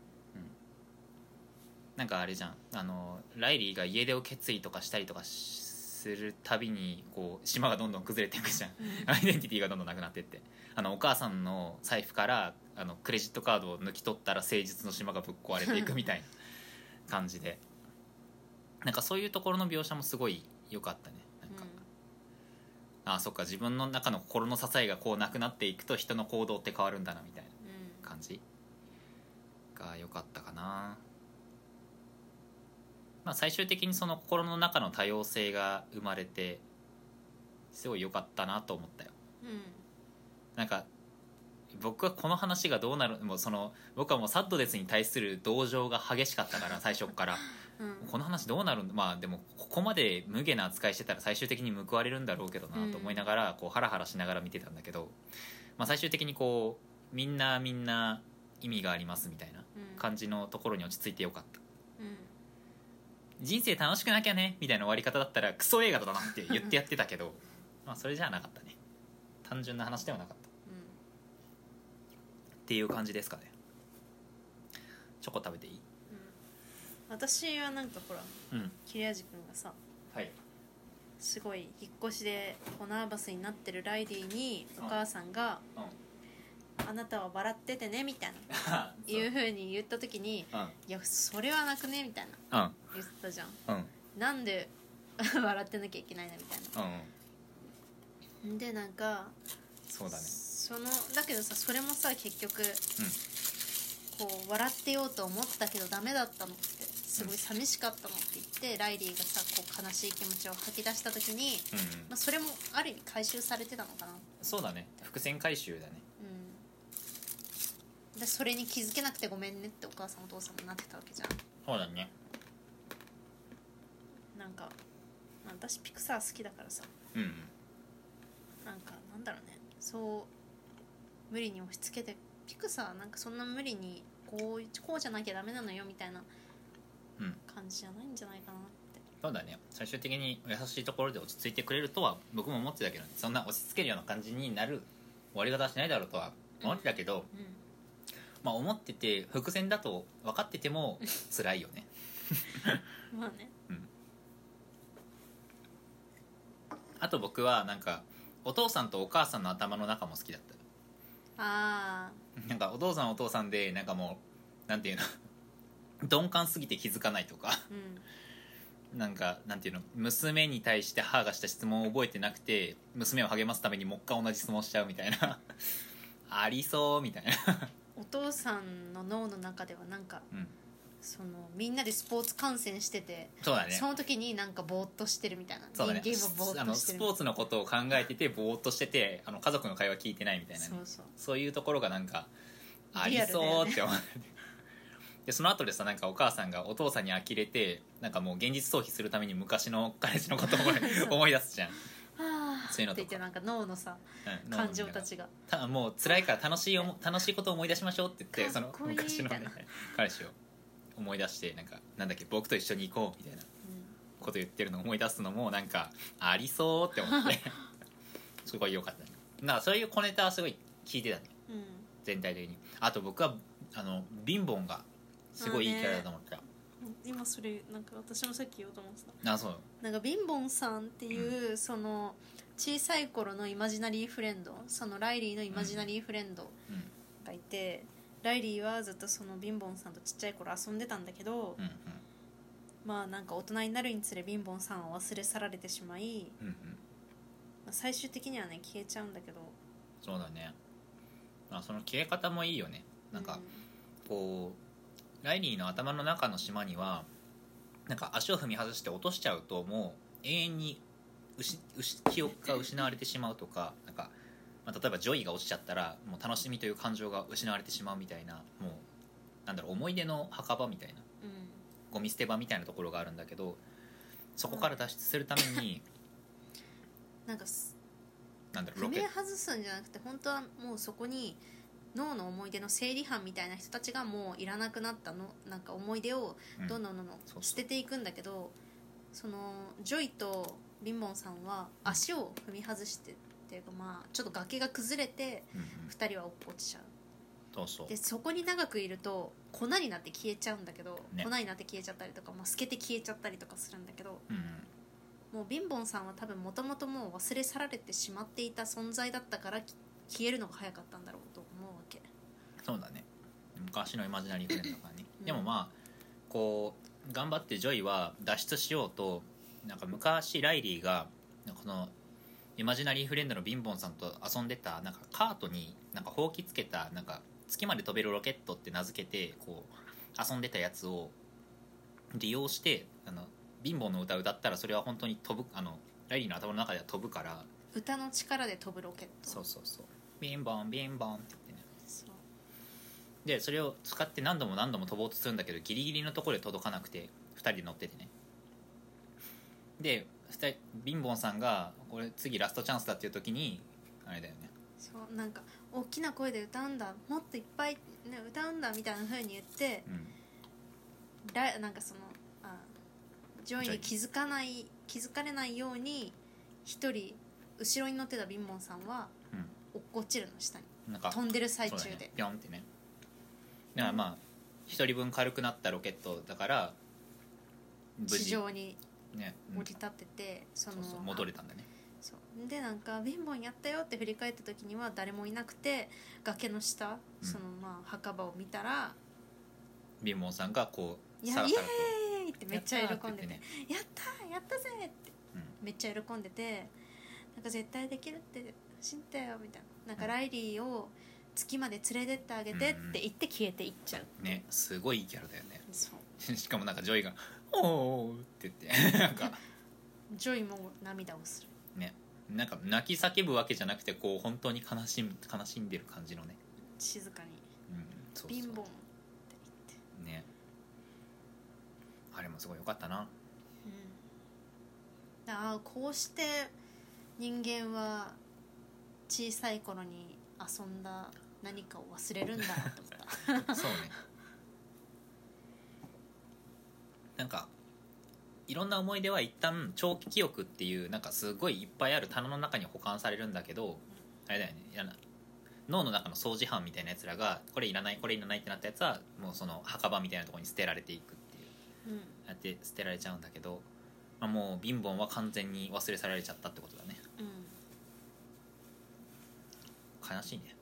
なんかあれじゃん。あのライリーが家出を決意とかしたりとかしするたびにこう島がどんどん崩れていくじゃん。アイデンティティがどんどんなくなってって。あのお母さんの財布からあのクレジットカードを抜き取ったら誠実の島がぶっ壊れていくみたいな感じでなんかそういうところの描写もすごい良かったね。なんか、ああそっか自分の中の心の支えがこうなくなっていくと人の行動って変わるんだなみたいなうん。うん感じが良かったかな。まあ最終的にその心の中の多様性が生まれてすごい良かったなと思ったよ。うん。なんか僕はこの話がどうなるもうその僕はもうサッドデスに対する同情が激しかったから最初から *laughs* うん。この話どうなるんまあでもここまで無下な扱いしてたら最終的に報われるんだろうけどなと思いながら、こうハラハラしながら見てたんだけど、まあ、最終的にこうみんなみんな意味がありますみたいなうん。感じのところに落ち着いてよかった。うん。人生楽しくなきゃね？みたいな終わり方だったらクソ映画だなって言ってやってたけどまあそれじゃなかったね。単純な話ではなかった。っていう感じですかね。チョコ食べていい？私はなんかほらうん。切れ味君がさはい。すごい引っ越しでこうナーバスになってるライディにお母さんがうん「あなたは笑っててね」みたいな。*laughs* そう。いうふうに言った時にうん「いやそれはなくね」みたいな。うん。言ってたじゃん。うん。なんで *laughs* 笑ってなきゃいけないのみたいうん。なでなんかそうだね。そのだけどさそれもさ結局、こう笑ってようと思ったけどダメだったのってすごい寂しかったのって言って、ライリーがさこう悲しい気持ちを吐き出した時に、うん、うん。まあ、それもある意味回収されてたのかな。そうだね。伏線回収だね。うん。でそれに気づけなくてごめんねってお母さんお父さんもなってたわけじゃん。そうだね。なんかまあ私ピクサー好きだからさ。うんなんかなんだろうね。そう無理に押し付けてピクサーなんかそんな無理にこうこうじゃなきゃダメなのよみたいなうん感じじゃないんじゃないかなって。そうだね。最終的に優しいところで落ち着いてくれるとは僕も思ってたけどそんな押し付けるような感じになる終わり方はしないだろうとは思ってたけど、うまあ思ってて伏線だと分かってても辛いよね。ん *laughs* まあね。あと僕はなんかお父さんとお母さんの頭の中も好きだった。あなんかお父さんお父さんでなんかもうなんていうの？鈍感すぎて気づかないとか。なんかなんていうの？娘に対して母がした質問を覚えてなくて娘を励ますためにもう一回同じ質問しちゃうみたいな。*laughs* ありそうみたいな。お父さんの脳の中ではなんかうん。そのみんなでスポーツ観戦してて、そうだね。その時になんかぼーっとしてるみたいな。そうだね。人間もぼーっとしてるスポーツのことを考えててぼーっとしててあの家族の会話聞いてないみたいなね。そうそう。そういうところがなんかありそうって思って、でその後でさなんかお母さんがお父さんに呆れてなんかもう現実逃避するために昔の彼氏のことを思い *laughs* 出すじゃん、そういうのとか。って言ってなんか脳のさうん感情たちが。たもう辛いから楽しいおも楽しいことを思い出しましょうって言ってその昔の、ね彼氏を思い出してなんかなんだっけ僕と一緒に行こうみたいなこと言ってるのを思い出すのもなんかありそうって思って。*laughs* すごい良かったね。だからそういう小ネタはすごい聞いてたね。うん、うん全体的に。あと僕はあのビンボンがすごいいいキャラだと思った。今それなんか私もさっき言おうと思ってた。あそう。なんかビンボンさんっていう、その小さい頃のイマジナリーフレンドそのライリーのイマジナリーフレンドうん。がいて、ライリーはずっとそのビンボンさんとちっちゃい頃遊んでたんだけど、うんまあなんか大人になるにつれビンボンさんは忘れ去られてしまい、うんうん。うんまあ最終的にはね消えちゃうんだけど。そうだね。あその消え方もいいよね。なんかこうライリーの頭の中の島にはなんか足を踏み外して落としちゃうともう永遠に記憶が失われてしまうとかなんか、まあ、例えばジョイが落ちちゃったらもう楽しみという感情が失われてしまうみたいなもうなんだろう思い出の墓場みたいなうん、ゴミ捨て場みたいなところがあるんだけどそこから脱出するためになんなんだろうロケ外すんじゃなくて本当はもうそこに脳の思い出の整理班みたいな人たちがもういらなくなったのなんか思い出をうん。どんどんどんどん捨てていくんだけど、そのジョイとビンボンさんは足を踏み外してっていうかまあちょっと崖が崩れてうんうん。2人は落ちちゃう。そうそう。でそこに長くいると粉になって消えちゃうんだけど、ね。粉になって消えちゃったりとか、まあ、透けて消えちゃったりとかするんだけどうんうん。もうビンボンさんは多分もともともう忘れ去られてしまっていた存在だったからき消えるのが早かったんだろそうだね。昔のイマジナリーフレンドからね、うん。でもまあこう頑張ってジョイは脱出しようとなんか昔ライリーがなんかこのイマジナリーフレンドのビンボンさんと遊んでたなんかカートになんかほうきつけたなんか月まで飛べるロケットって名付けてこう遊んでたやつを利用してあのビンボンの歌を歌ったらそれは本当に飛ぶあのライリーの頭の中では飛ぶから。歌の力で飛ぶロケット。そうそうそう。ビンボンビンボンってでそれを使って何度も何度も飛ぼうとするんだけどギリギリのところで届かなくて2人で乗っててね。で二人ビンボンさんがこれ次ラストチャンスだっていう時にあれだよね。そうなんか大きな声で歌うんだもっといっぱい、ね、歌うんだみたいな風に言ってうん。ラなんかそのあジョイに気づかない気づかれないように一人後ろに乗ってたビンボンさんはうん。落っこちるの下に。なんか飛んでる最中で。ね、ピョンってねだからまあ一人分軽くなったロケットだから無地事上にね、うん。降り立ってて、そのそうそう戻れたんだね。そう。でなんか「ビンボンやったよ」って振り返った時には誰もいなくて崖の下うん。そのまあ墓場を見たらビンボンさんがこ「いやイエーイ!」ってめっちゃ喜んでてやったーって言って「やったぜ!」ってうん。めっちゃ喜んでてなんか絶対できるって信じたよみたいな。なんかライリーを月まで連れてってあげてって言って消えていっちゃう、ねすごいいいキャラだよね。そう。しかもなんかジョイが「おー」って言って。*laughs* なんか。ジョイも涙をする。ね。なんか泣き叫ぶわけじゃなくてこう本当に悲しむ悲しんでる感じのね、静かに。うん、そうそう「ビンボン」って言って。ね。あれもすごい良かったな。うん。ああこうして人間は小さい頃に遊んだ何かを忘れるんだと思った。そうね。なんかいろんな思い出は一旦長期記憶っていうなんかすごいいっぱいある棚の中に保管されるんだけどあれだよね。脳の中の掃除班みたいなやつらがこれいらないこれいらないってなったやつはもうその墓場みたいなところに捨てられていくっていう。うん。やって捨てられちゃうんだけど、まあ、もう貧乏は完全に忘れ去られちゃったってことだね。うん。悲しいね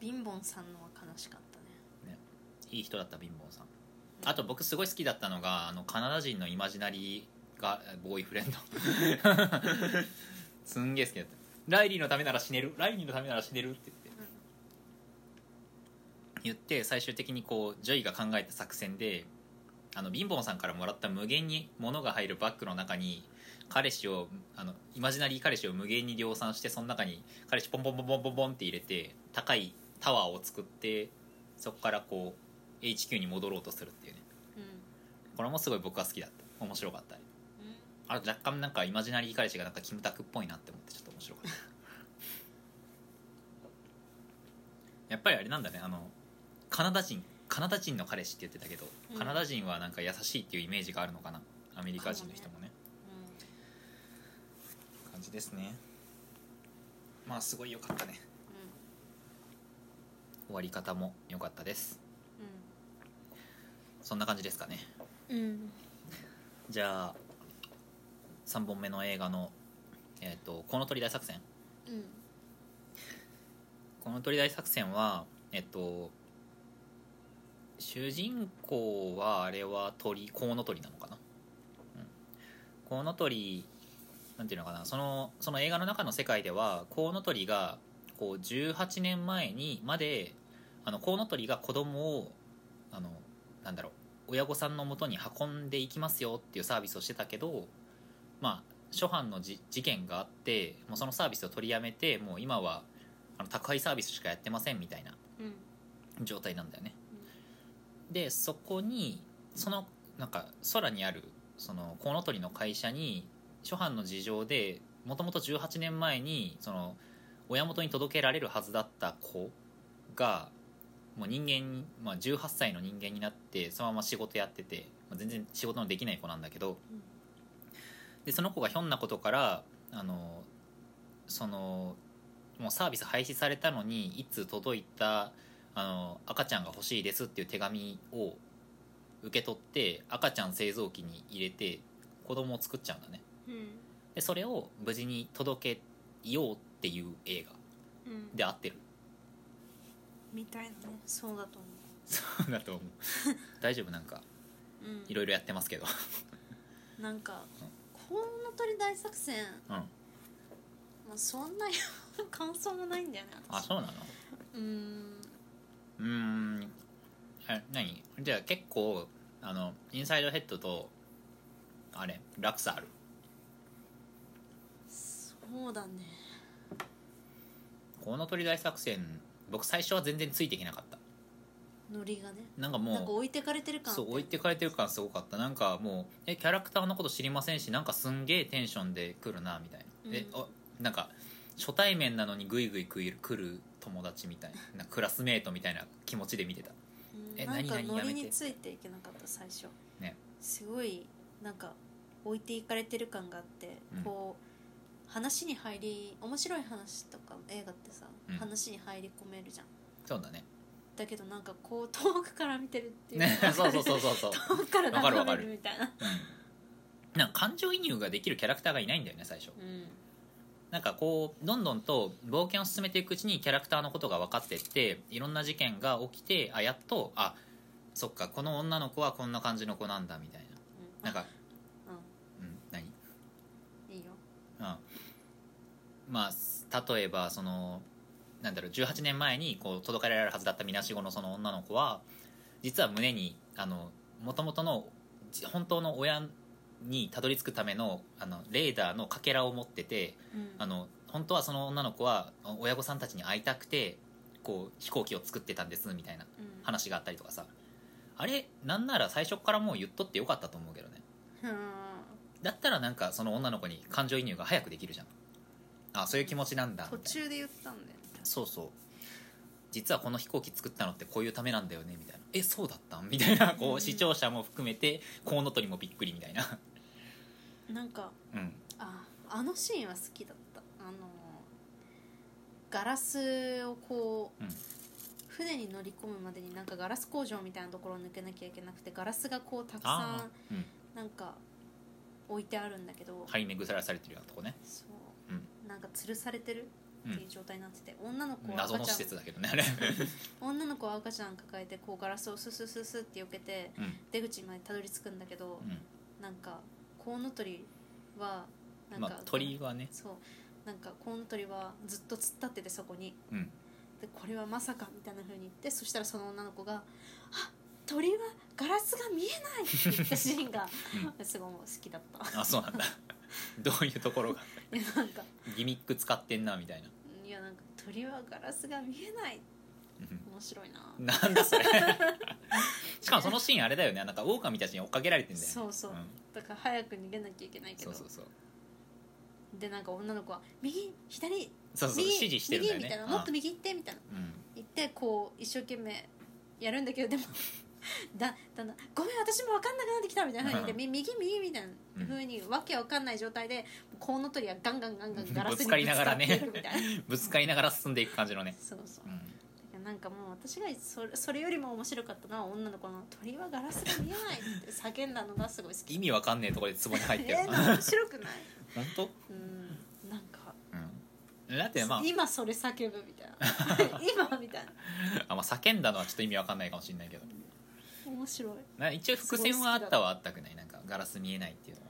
ビンボンさんのは悲しかったね。いい人だったビンボンさん。あと僕すごい好きだったのがあのカナダ人のイマジナリーがボーイフレンド。*laughs* すんげえ好きだった。ライリーのためなら死ねる。ライリーのためなら死ねるって言って。言って最終的にこうジョイが考えた作戦であのビンボンさんからもらった無限に物が入るバッグの中に彼氏をあのイマジナリー彼氏を無限に量産してその中に彼氏ポンポンポンポンポンポンって入れて高いタワーを作ってそこからこう HQ に戻ろうとするっていうね。うん。これもすごい僕は好きだった。面白かったうん。あれ若干なんかイマジナリー彼氏がなんかキムタクっぽいなって思ってちょっと面白かった。*laughs* やっぱりあれなんだね。あのカナダ人カナダ人の彼氏って言ってたけど、うん。カナダ人はなんか優しいっていうイメージがあるのかな。アメリカ人の人もね。感じですね。まあすごい良かったね終わり方も良かったです。そんな感じですかね。うん。うんじゃあ3本目の映画の「えー、とコウノトリ大作戦」うん。コウノトリ大作戦はえっと主人公はあれは鳥コウノトリなのかな、うん、コウノトリなんていうのかな。そのその映画の中の世界ではコウノトリがこう18年前にまであのコウノトリが子供をあのなんだろう親御さんのもとに運んでいきますよっていうサービスをしてたけどまあ初版のじ事件があってもうそのサービスを取りやめてもう今はあの宅配サービスしかやってませんみたいなうん。状態なんだよね、でそこにそのなんか空にあるそのコウノトリの会社に初版の事情でもともと18年前にその親元に届けられるはずだった子がもう人間、まあ、18歳の人間になってそのまま仕事やってて、まあ、全然仕事のできない子なんだけどでその子がひょんなことからあのそのもうサービス廃止されたのにいつ届いたあの赤ちゃんが欲しいですっていう手紙を受け取って赤ちゃん製造機に入れて子供を作っちゃうんだね。うん。でそれを無事に届けようっていう映画うん。で合ってるみたいな。ねそうだと思そうだと思う。*laughs* 大丈夫なんか。ううん。いろいろやってますけど。なんかコウノトリ大作戦。うん。まあそんな感想もないんだよね私。あそうなの？うーん。うーん。え何？じゃあ結構あのインサイドヘッドとあれ落差ある？そうだね。コウノトリ大作戦僕最初は全然ついていけなかった。ノリがね。なんかもうなんか置いてかれてる感。そう置いてかれてる感すごかった。なんかもうえキャラクターのこと知りませんしなんかすんげえテンションで来るなみたいな、えうん。おなんか初対面なのにグイグイ来る来る友達みたいなクラスメートみたいな気持ちで見てた。うん。えなんかノ何々やめて。リについていけなかった最初。ね。すごいなんか置いていかれてる感があって、うん。こう話に入り面白い話とか映画ってさ、うん。話に入り込めるじゃん。そうだね。だけどなんかこう遠くから見てるっていうねか *laughs* そうそうそうそうそう、遠くからわかるわかる眺める。みたいな。うん、なんか感情移入ができるキャラクターがいないんだよね最初。うん。なんかこうどんどんと冒険を進めていくうちにキャラクターのことが分かってっていろんな事件が起きてあやっとあそっかこの女の子はこんな感じの子なんだみたいうん。ななんかううん何？んいいよ。うんまあ例えばそのなんだろう18年前にこう届けられるはずだったみなしごのその女の子は実は胸にあの元々のじ本当の親にたどり着くためのあのレーダーのかけらを持っててうん。あの本当はその女の子は親御さんたちに会いたくてこう飛行機を作ってたんですみたいなうん。話があったりとかさ。あれなんなら最初からもう言っとってよかったと思うけどね。うん。だったらなんかその女の子に感情移入が早くできるじゃんあそういう気持ちなんだ。み途中で言ったんだよね。そうそう。実はこの飛行機作ったのってこういうためなんだよねみたいな。えそうだった？んみたいなこう視聴者も含めてコウノトリもびっくりみたいな。なんかうん。ああのシーンは好きだった。あのガラスをこう、うん。船に乗り込むまでになんかガラス工場みたいなところを抜けなきゃいけなくてガラスがこうたくあさあ、うん、んなんか置いてあるんだけど、張り巡らされてるようなとこね。そう、うんなんか吊るされてるうん。っていう状態になってて、女の子は謎の施赤ちゃん設だけどねあれ。*laughs* 女の子は赤ちゃん抱えてこうガラスをススススって避けてうん。出口までたどり着くんだけど、うなんかコウノトリはなんまあ鳥はね。そう。なんかコウノトリはずっと突っ立っててそこに。うん。でこれはまさかみたいな風に言ってそしたらその女の子が「あ鳥はガラスが見えない!」って言ったシーンが、*laughs* すごい好きだった。あそうなんだ。どういうところが？い *laughs* やなんか。ギミック使ってんなみたいな。いやなんか鳥はガラスが見えない。うん。面白いな。なんだそれ。*laughs* しかもそのシーンあれだよね。なんか狼たちに追っかけられてんだよね。そうそう。ん。だから早く逃げなきゃいけないけど。そうそうそう。でなんか女の子は「右左そうそう右指示してるんだよね。右みたいなもっと右行ってみたいな。うん。言ってこう一生懸命やるんだけどでもだだんだんごめん私も分かんなくなってきたみたいなふうに言ってみ右右みたいなふうにわけわかんない状態でコウノトリはガンガンガンガンガラスにぶつかりながらねぶつかりながら進んでいく感じのね、そうそううん、なんかもう私がそれそれよりも面白かったのは女の子の「鳥はガラスが見えない」って叫んだのがすごい好き意味わかんねえところで壺に入ってえー、る面白くない本当うんなんか、うんだってまあ今それ叫ぶみたいな今みたいなあ、まあ、叫んだのはちょっと意味わかんないかもしれないけど面白い。な一応伏線はあったはあったくない？なんかガラス見えないっていうのは。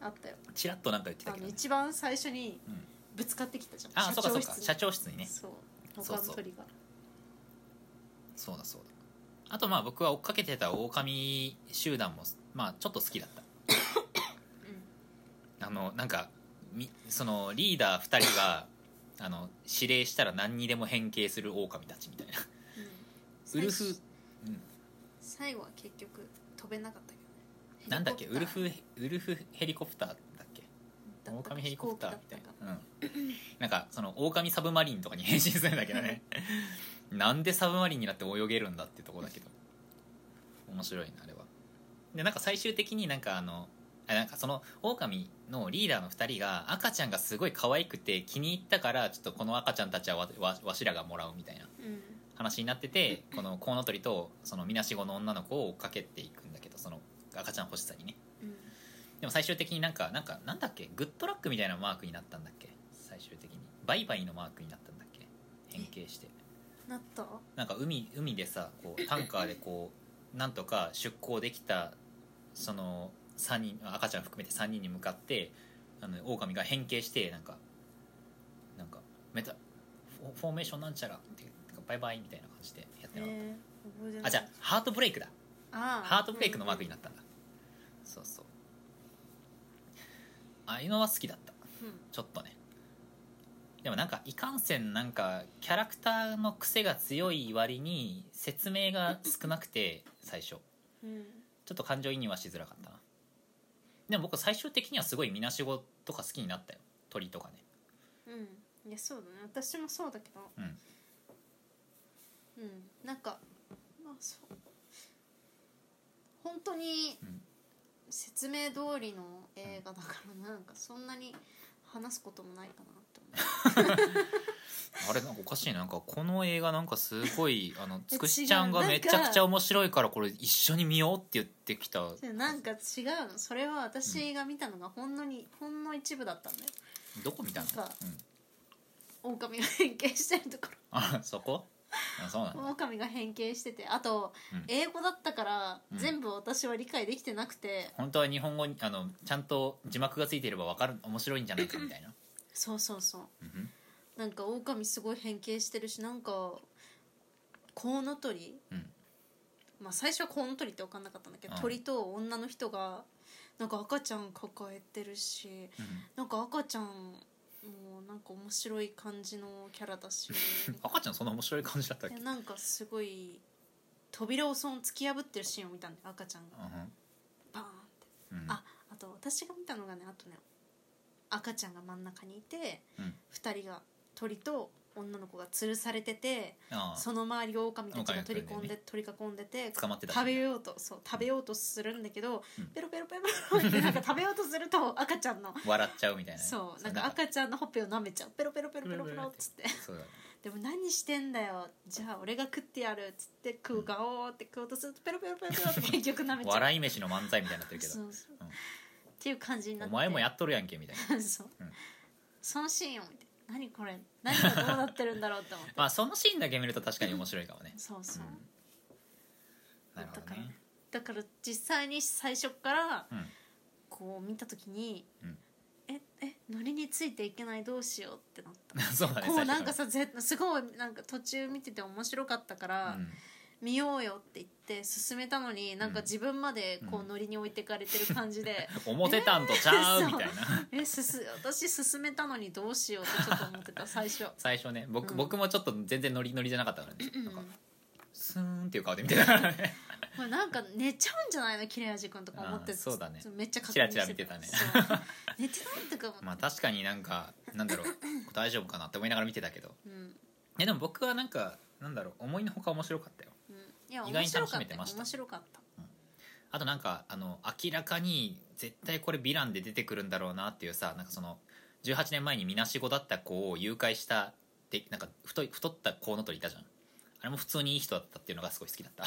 うん。あったよ。チラッとなんか言ってたけど、ね、あの一番最初にうん。ぶつかってきたじゃん。あそうかそうか。社長室に。ね。そう。そうそう。他の鳥が。そうだそうだ。あとまあ僕は追っかけてた狼集団もまあちょっと好きだった。あのなんかみそのリーダー2人があの指令したら何にでも変形する狼たちみたいな。うん。ウルフ最最後は結局飛べなかったけどね。なんだっけ？ウルフヘウルフヘリコプターだっけ？だったか狼ヘリコプターみたいな。うん。なんかその狼サブマリンとかに変身するんだけどね。*laughs* なんでサブマリンになって泳げるんだってとこだけど。面白いなあれは。でなんか最終的になんかあのあなんかその狼のリーダーの2人が赤ちゃんがすごい可愛くて気に入ったからちょっとこの赤ちゃんたちはわわわしらがもらうみたいな。うん話になっててこのコウノトリとそのみなしごの女の子を追っかけていくんだけどその赤ちゃん欲しさにね。うん。でも最終的になんかなんかなんだっけ？グッドラックみたいなマークになったんだっけ？最終的に。バイバイのマークになったんだっけ？変形して。なった？なんか海海でさこうタンカーでこう *laughs* なんとか出港できたその3人赤ちゃん含めて3人に向かってあの狼が変形してなんかなんかメタフォフォーメーションなんちゃらってバイバイみたいな感じでやってなかった、あじゃあハートブレイクだ。あハートブレイクのマークになったんだ、そうそう。ああいうのは好きだった。うん。うんちょっとね。でもなんかいかんせんなんかキャラクターの癖が強い割に説明が少なくて最初。うん。ちょっと感情移入はしづらかったな。でも僕最終的にはすごいみなしごとか好きになったよ。鳥とかね。うん。いやそうだね。私もそうだけど。うんうん。なんかまあそう。本当にうん。説明通りの映画だからなんかそんなに話すこともないかなって思う。*laughs* あれなんかおかしいな。なんかこの映画なんかすごい *laughs* あのえつくしちゃんがめちゃくちゃ面白いからこれ一緒に見ようって言ってきた。でなんか違うの。それは私が見たのがほんのにほんの一部だったんだよ。どこ見たの？なんかうん、狼が変形してるとこあそこ？*laughs* あそうなんだ。ろ狼が変形しててあと、うん。英語だったから、うん。全部私は理解できてなくて。本当は日本語にあのちゃんと字幕がついていればわかる面白いんじゃないかみたいな、*laughs* そうそうそう。うんなんか狼すごい変形してるしなんかコウノトリ。うん、まあ最初はコウノトリって分かんなかったんだけど、うん。鳥と女の人がなんか赤ちゃん抱えてるしうん。なんか赤ちゃんもうなんか面白い感じのキャラだし。*laughs* 赤ちゃんそんな面白い感じだったっけ？なんかすごい扉をその突き破ってるシーンを見たんで赤ちゃんが。バーンって。うん。うんああと私が見たのがねあとね赤ちゃんが真ん中にいてうん。2人が鳥と女の子が吊るされててその周りを狼たちが取り込んで取り囲んでて捕まってたし食べようとそう食べようとするんだけど、うん。ペロペロペロペロってなんか食べようとすると赤ちゃんの *laughs* 笑っちゃうみたいなね。そうな。んか赤ちゃんのほっぺを舐めちゃう。ペロペロペロペロペロっつって。でも何してんだよ。じゃあ俺が食ってやるっつって食うガオーって食おうとするとペロペロペロペロって *laughs* 結局舐めちゃう。笑い飯の漫才みたいになってるけど。そうそう、うん。っていう感じになって。お前もやっとるやんけみたいな。*laughs* そう、うん。そのシーンを見て何これ？何がどうなってるんだろうって思って、まあそのシーンだけ見ると確かに面白いかもね。そうそう、うん。なるほどだからねだから実際に最初からうん。こう見た時に、うん。ええノリについていけないどうしようってなった。*laughs* そうだねこうなんかさぜすごいなんか途中見てて面白かったから、うん見ようよって言って進めたのになんか自分までこううんノリに置いてかれてる感じで、*laughs* 思ってたんとちゃうえーみたいな。*laughs* えすす私進めたのにどうしようってちょっと思ってた最初。*laughs* 最初ね。僕,、うん。僕もちょっと全然ノリノリじゃなかったからね。うんなんかスーンっていう顔で見てたからね。これなんか寝ちゃうんじゃないの切れ味君とか思ってそうだね。めっちゃチラチラ見てたね。寝てないとか思って、まあ確かになんかなんだろう。大丈夫かなって思いながら見てたけど。うん。えでも僕はなんかなんだろう。思いのほか面白かったよ意外に楽しめてました。面白かったあとなんかあの明らかに絶対これヴィランで出てくるんだろうなっていうさなんかその18年前にみなしごだった子を誘拐したでなんか太い太ったコウノトリいたじゃん。あれも普通にいい人だったっていうのがすごい好きだった。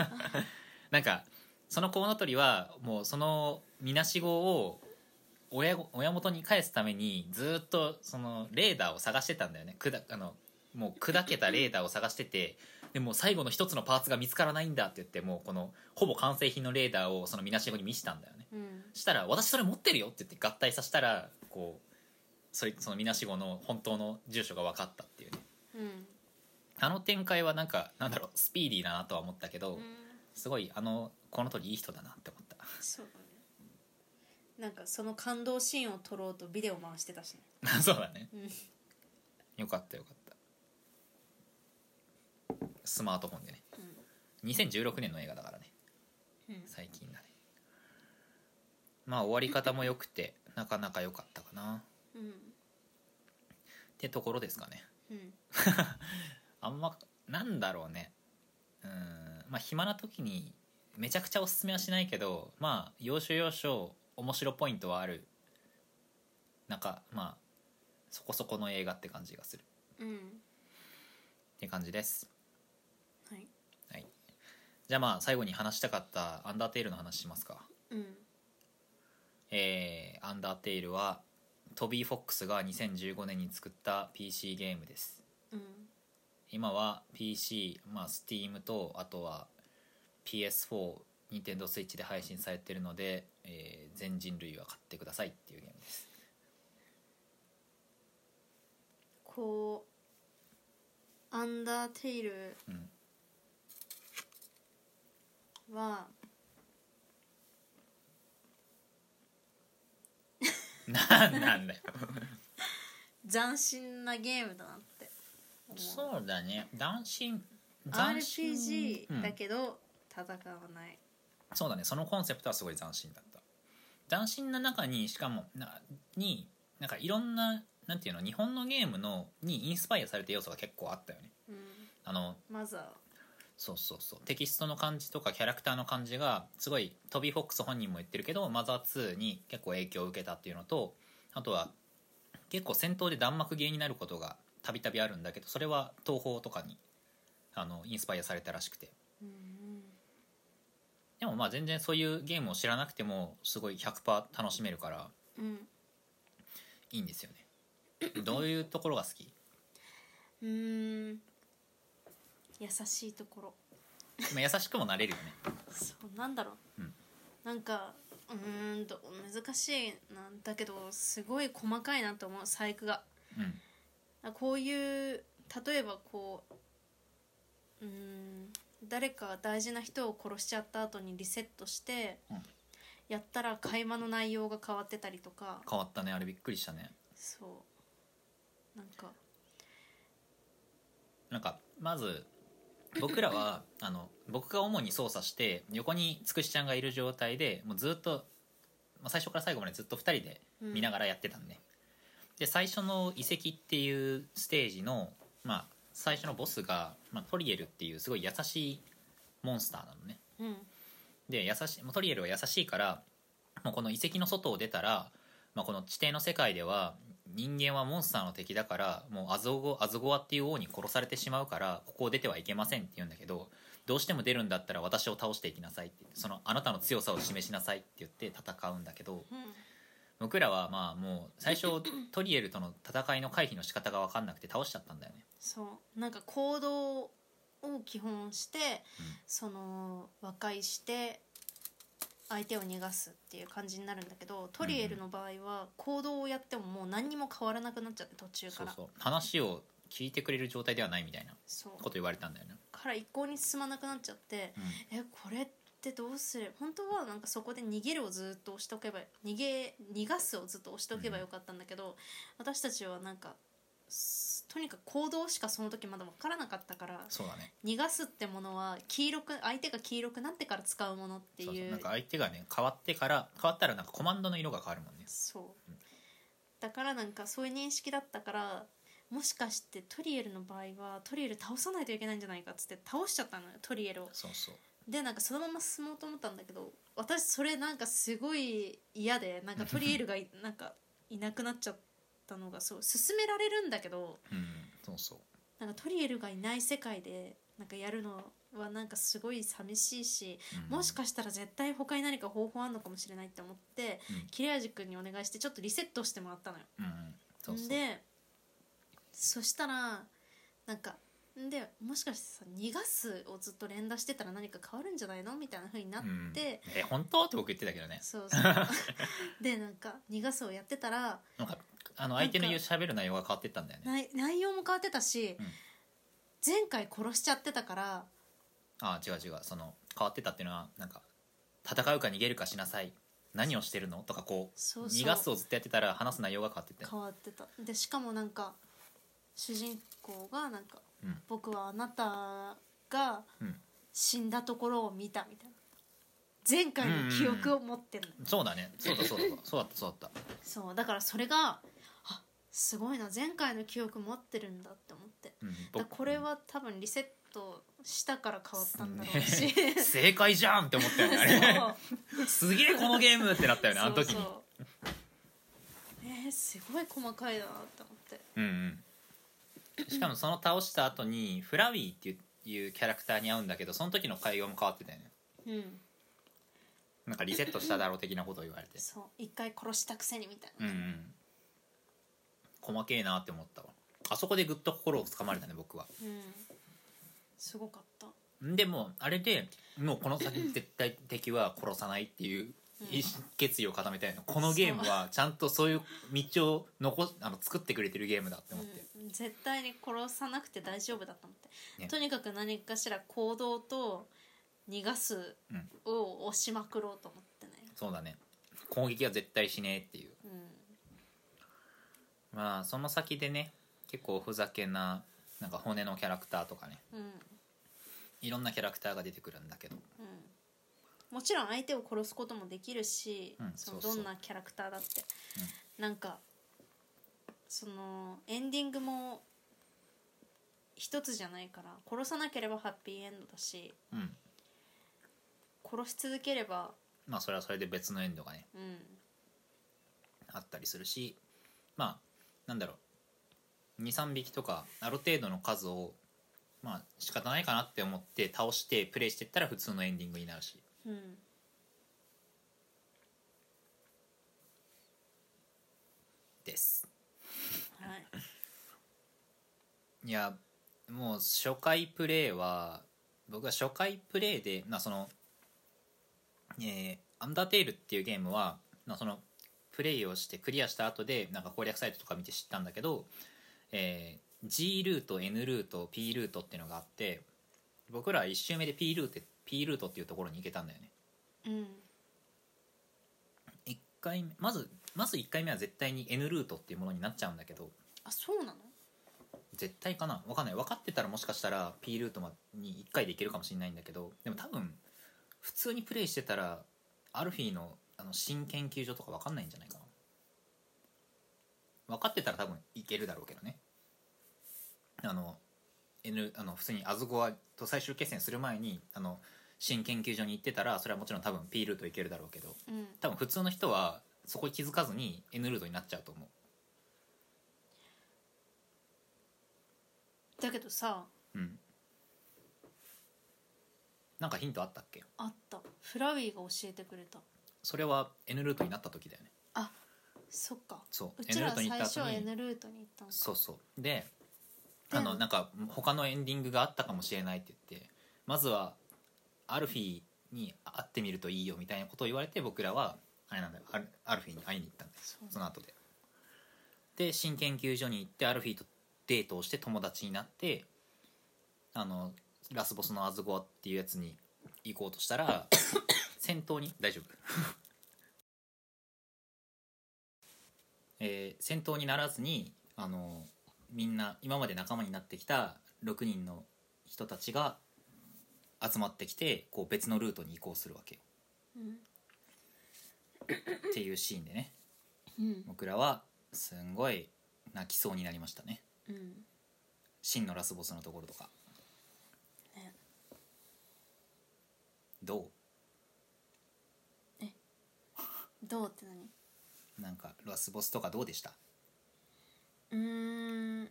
*laughs* なんかそのコウノトリはもうそのみなしごを親ご親元に返すためにずっとそのレーダーを探してたんだよね。くだあのもう砕けたレーダーを探しててでも最後の一つのパーツが見つからないんだって言ってもうこのほぼ完成品のレーダーをそのみなしごに見せたんだよね。うん。したら「私それ持ってるよ」って言って合体させたらこうそれそのみなしごの本当の住所が分かったっていうね。うん。あの展開はなんかなんだろうスピーディーだなとは思ったけど、うん。すごいあのこの通りいい人だなって思った。そうだね。なんかその感動シーンを撮ろうとビデオ回してたしね。*laughs* そうだね。うんよかったよかったスマートフォンでね。うん2016年の映画だからね。うん。最近だね。まあ終わり方も良くてなかなか良かったかな。うん。ってところですかね。うん。*laughs* あんまなんだろうね。うん。まあ暇な時にめちゃくちゃおすすめはしないけどまあ要所要所面白ポイントはある。なんかまあそこそこの映画って感じがする。うん。って感じですじゃあまあ最後に話したかった「アンダーテイル」の話しますか。うん。えーアンダーテイルはトビー・フォックスが2015年に作った PC ゲームです。うん。今は PC、まあ、Steam とあとは PS4 ニンテンドースイッチで配信されてるので、えー全人類は買ってくださいっていうゲームです。こうアンダーテイルうんはなんなんだよ。斬新なゲームだなってそうだね。斬新斬新。RPG だうんけど戦わない、そうだね。そのコンセプトはすごい斬新だった。斬新な中にしかもなになんかいろんななんていうの日本のゲームのにインスパイアされた要素が結構あったよね。うん。あのまずはそうそうそう。テキストの感じとかキャラクターの感じがすごいトビー・フォックス本人も言ってるけどマザー2に結構影響を受けたっていうのとあとは結構戦闘で弾幕芸になることがたびたびあるんだけどそれは東宝とかにあのインスパイアされたらしくて。うんでもまあ全然そういうゲームを知らなくてもすごい100%楽しめるからうん。いいんですよね。どういうところが好き？うーん優しいところ。まあ優しくもなれるよね。そうなんだろう、うん。なんかうーんと難しいなんだけどすごい細かいなと思う細工が。うん。あこういう例えばこううーん誰か大事な人を殺しちゃった後にリセットして、うん。やったら会話の内容が変わってたりとか。変わったねあれびっくりしたね。そう。なんか。なんかまず僕らはあの僕が主に操作して横につくしちゃんがいる状態でもうずっと、まあ、最初から最後までずっと2人で見ながらやってたんで、で最初の遺跡っていうステージの、まあ、最初のボスが、まあ、トリエルっていうすごい優しいモンスターなのね。うん。で優しいもうトリエルは優しいからもうこの遺跡の外を出たら、まあ、この地底の世界では人間はモンスターの敵だからもうアゾゴアゾゴアっていう王に殺されてしまうからここを出てはいけませんって言うんだけどどうしても出るんだったら私を倒していきなさいって言ってそのあなたの強さを示しなさいって言って戦うんだけどうん。僕らはまあもう最初トリエルとの戦いの回避の仕方が分かんなくて倒しちゃったんだよね。そう。なんか行動を基本して、その和解して相手を逃がすっていう感じになるんだけどトリエルの場合は行動をやってももう何にも変わらなくなっちゃって途中から。そうそう。話を聞いてくれる状態ではないみたいなこと言われたんだよね。から一向に進まなくなっちゃってうん。えこれってどうする？本当はなんかそこで逃げるをずっと押しとけば逃げ逃がすをずっと押しとけばよかったんだけど、私たちはなんかすとにかく行動しかその時まだ分からなかったからそうだね。逃がすってものは黄色く相手が黄色くなってから使うものってそう。そういう。なんか相手がね変わってから変わったらなんかコマンドの色が変わるもんね。そう。うん。だからなんかそういう認識だったからもしかしてトリエルの場合はトリエル倒さないといけないんじゃないかっつって倒しちゃったのよトリエルを。そうそう。でなんかそのまま進もうと思ったんだけど私それなんかすごい嫌でなんかトリエルがい *laughs* なんかいなくなっちゃったのがそう進められるんだけどうんそうそう。なんかトリエルがいない世界でなんかやるのはなんかすごい寂しいし、うん。もしかしたら絶対他に何か方法あるのかもしれないって思って、うん。切れ味君にお願いしてちょっとリセットしてもらったのよ。うんうんそうそう。でそしたらなんかでもしかしてさ逃がすをずっと連打してたら何か変わるんじゃないのみたいな風になって、うん。え本当？って僕言ってたけどね。そうそう。*laughs* でなんか逃がすをやってたらなんかあの相手の言う喋る内容が変わってったんだよね。内内容も変わってたし、うん。前回殺しちゃってたからあ違う違う。その変わってたっていうのはなんか戦うか逃げるかしなさい。何をしてるのとかこうそうそう。逃がすをずっとやってたら話す内容が変わってって変わってた。でしかもなんか主人公がなんか、うん。僕はあなたがうん。死んだところを見たみたいな。前回の記憶を持ってるの、そうだね。そうだそうだ。そうだったそうだった。そう。だからそれがあすごいな前回の記憶持ってるんだって思って。うんこれは多分リセットしたから変わったんだろうし、ね正解じゃんって思ったよねあれ。すげえこのゲームってなったよねあの時に。えー、すごい細かいなって思って。うんうん。しかもその倒した後にフラウィーっていういうキャラクターに会うんだけどその時の会話も変わってたよね。うん。なんかリセットしただろう的なことを言われて。そう。一回殺したくせにみたいな、うんうん細けえなって思ったわ。あそこでぐっと心をつかまれたね僕は。うん。すごかった。でもあれでもうこの先絶対敵は殺さないっていう決意を固めたいの。このゲームはちゃんとそういう道を残しあの作ってくれてるゲームだって思って、うん、絶対に殺さなくて大丈夫だと思って、ね。とにかく何かしら行動と逃がすうん。を押しまくろうと思ってね、そうだね。攻撃は絶対しねえっていう。うん、まあその先でね結構ふざけななんか骨のキャラクターとかね。うん。いろんなキャラクターが出てくるんだけど。うん。もちろん相手を殺すこともできるし、うんそのそうそう。どんなキャラクターだって、なんかそのエンディングも一つじゃないから殺さなければハッピーエンドだしうん。殺し続ければまあそれはそれで別のエンドがねうん。あったりするしまあなんだろう。23匹とかある程度の数をまあ仕方ないかなって思って倒してプレイしてったら普通のエンディングになるし。うんです。はい。いやもう初回プレイは僕は初回プレイでまあそのえーアンダーテールっていうゲームは、まあ、そのプレイをしてクリアした後でなんか攻略サイトとか見て知ったんだけど、えー G ルート N ルート P ルートっていうのがあって僕らは1周目で P ルート P ルートっていうところに行けたんだよね。うん。一回目まずまず1回目は絶対に N ルートっていうものになっちゃうんだけどあそうなの？絶対かな？分かんない。分かってたらもしかしたら P ルートまに1回でいけるかもしれないんだけどでも多分普通にプレイしてたらアルフィーのあの新研究所とか分かんないんじゃないかな。分かってたら多分いけるだろうけどね。あの N あの普通にアズゴアと最終決戦する前にあの新研究所に行ってたらそれはもちろん多分 P ルートいけるだろうけどうん。多分普通の人はそこに気づかずに N ルートになっちゃうと思だけどさううん。なんかヒントあったっけ？あった。フラウィーが教えてくれたそれは N ルートになった時だよね。あそっか。そううち N ルらートに行最初った後に。N ルートに行ったのか。そうそう。でであのなんか他のエンディングがあったかもしれないって言ってまずはアルフィーに会ってみるといいよみたいなことを言われて僕らはあれなんだよ。アルアルフィーに会いに行ったんですそう。その後で。で新研究所に行ってアルフィーとデートをして友達になってあのラスボスのアズゴアっていうやつに行こうとしたら戦闘に。大丈夫。*laughs* えー戦闘にならずにあのみんな今まで仲間になってきた6人の人たちが集まってきてこう別のルートに移行するわけよ。うん。っていうシーンでね。うん。僕らはすんごい泣きそうになりましたね。うん。真のラスボスのところとか。ね。どどうって何？うなんかラスボスとかどうでした？うーん。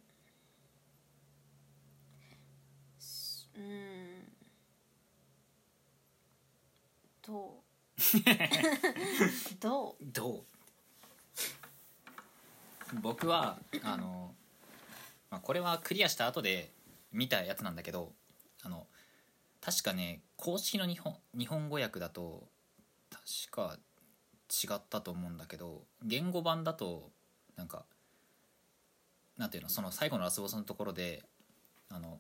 すうーん。どうどう？*laughs* どう？僕はあの、まあ、これはクリアした後で見たやつなんだけどあの確かね公式の日本日本語訳だと確か違ったと思うんだけど言語版だとなんかなんていうのその最後のラスボスのところであの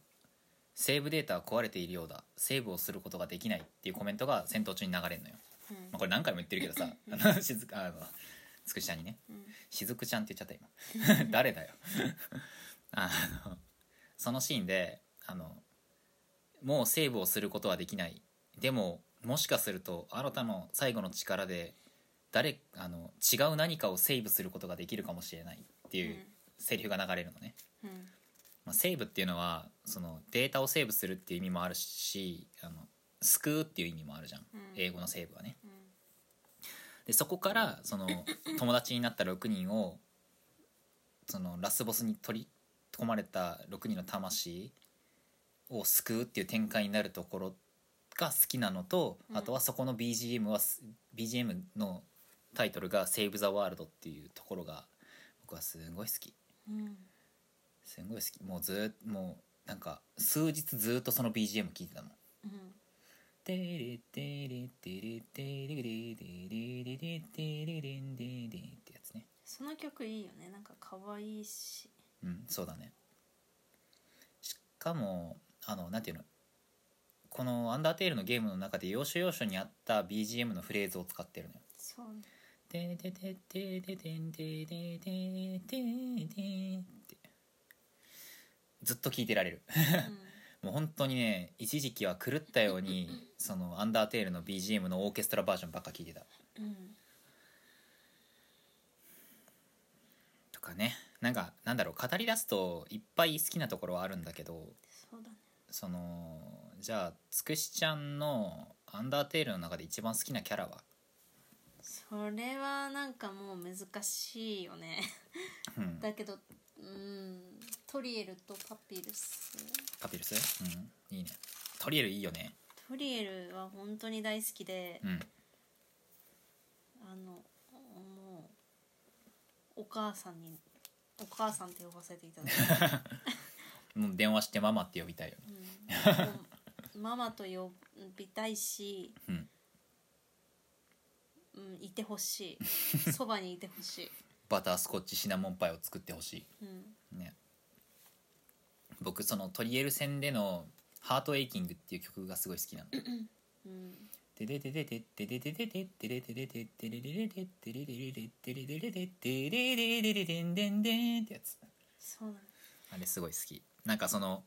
セーブデータは壊れているようだセーブをすることができないっていうコメントが戦闘中に流れるのよ、うん。まあ、これ何回も言ってるけどさあのしずくあのつくしちゃんにね。うん。しずくちゃんって言っちゃった今。誰だよ。あのそのシーンであのもうセーブをすることはできない。でももしかすると新たの最後の力で誰あの違う何かをセーブすることができるかもしれないっていうセリフが流れるのね、うん。まあ、セーブっていうのはそのデータをセーブするっていう意味もあるしあの救うっていう意味もあるじゃん、うん。英語のセーブはね。うん。でそこからその友達になった6人をそのラスボスに取り込まれた6人の魂を救うっていう展開になるところが好きなのと、うん。あとはそこの BGM は BGM のタイトルが「Save the World」っていうところが僕はすごい好き。うん。すごい好き。もうずーっともうなんか数日ずーっとその BGM 聴いてたもん。うんテレテレテレテレレレレレレテレレンレレってやつねその曲いいよねなんか可愛いしうんそうだねしかもあのなんていうのこの「アンダーテール」のゲームの中で要所要所にあった BGM のフレーズを使ってるのよそうねててててててててててててずっと聴いてられるもう本当にね一時期は狂ったようにその「アンダーテール」の BGM のオーケストラバージョンばっか聴いてたうんうんとかねなんかなんだろう語り出すといっぱい好きなところはあるんだけどそうだねそのじゃあつくしちゃんの「アンダーテール」の中で一番好きなキャラは、それはなんかもう難しいよね。うん、だけどうん。トリエルとパピルス。パピルス？うん。いいね。トリエルいいよね。トリエルは本当に大好きで、うん。あのもうお母さんにお母さんって呼ばせていただいて、*laughs* もう電話してママって呼びたいよね。うん。ママと呼びたいし、うんうん、いてほしい。*laughs* そばにいてほしい、バタースコッチシナモンパイを作ってほしうん、いね。僕そのトリエル戦での「ハートエイキング」っていう曲がすごい好きなの。うん。テレテレテテレテレテテレテレテテレレレテテレレレテテレレレテテレレレレデンデンデンってやつそうだねあれすごい好きなんかその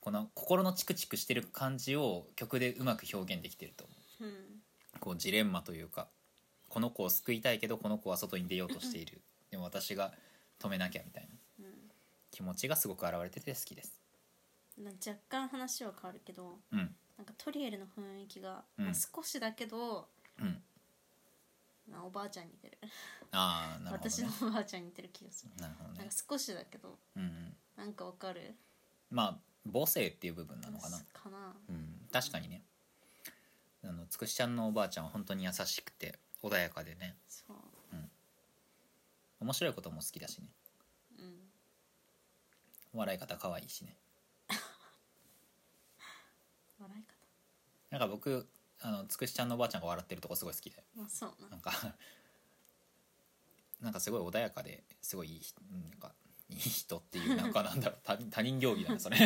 この心のチクチクしてる感じを曲でうまく表現できてると思うんうこうジレンマというかこの子を救いたいけどこの子は外に出ようとしている。でも私が止めなきゃみたいな。気持ちがすごく表れてて好きです。若干話は変わるけどうん。なんかトリエルの雰囲気が、うん。まあ、少しだけど、うん。まあ、おばあちゃんに似てる。ああなるほど、私ね、のおばあちゃんに似てる気がする。なるほどね。なんか少しだけどうんうん。なんかわかる？まあ母性っていう部分なのかな。かな。うん。確かにね。あのつくしちゃんのおばあちゃんは本当に優しくて穏やかでね。そう。面白いことも好きだしね。うん。笑い方可愛いしね。*laughs* 笑い方。なんか僕あのつくしちゃんのおばあちゃんが笑ってるとこすごい好きで。まあそうななんか *laughs* なんかすごい穏やかですごいいい人なんかいい人っていうなんかなんだろう。*laughs* 他他人行儀だねそれ。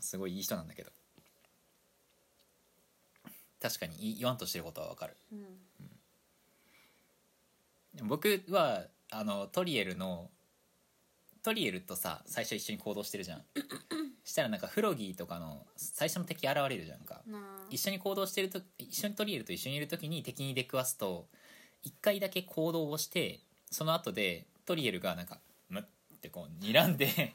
すごいいい人なんだけど。確かに言わんとしてることはわかる。うん僕はあのトリエルのトリエルとさ最初一緒に行動してるじゃん。*laughs* したらなんかフロギーとかの最初の敵現れるじゃんか。一緒に行動してると一緒にトリエルと一緒にいる時に敵に出くわすと一回だけ行動をしてその後でトリエルがなんか「む」ってこう睨んで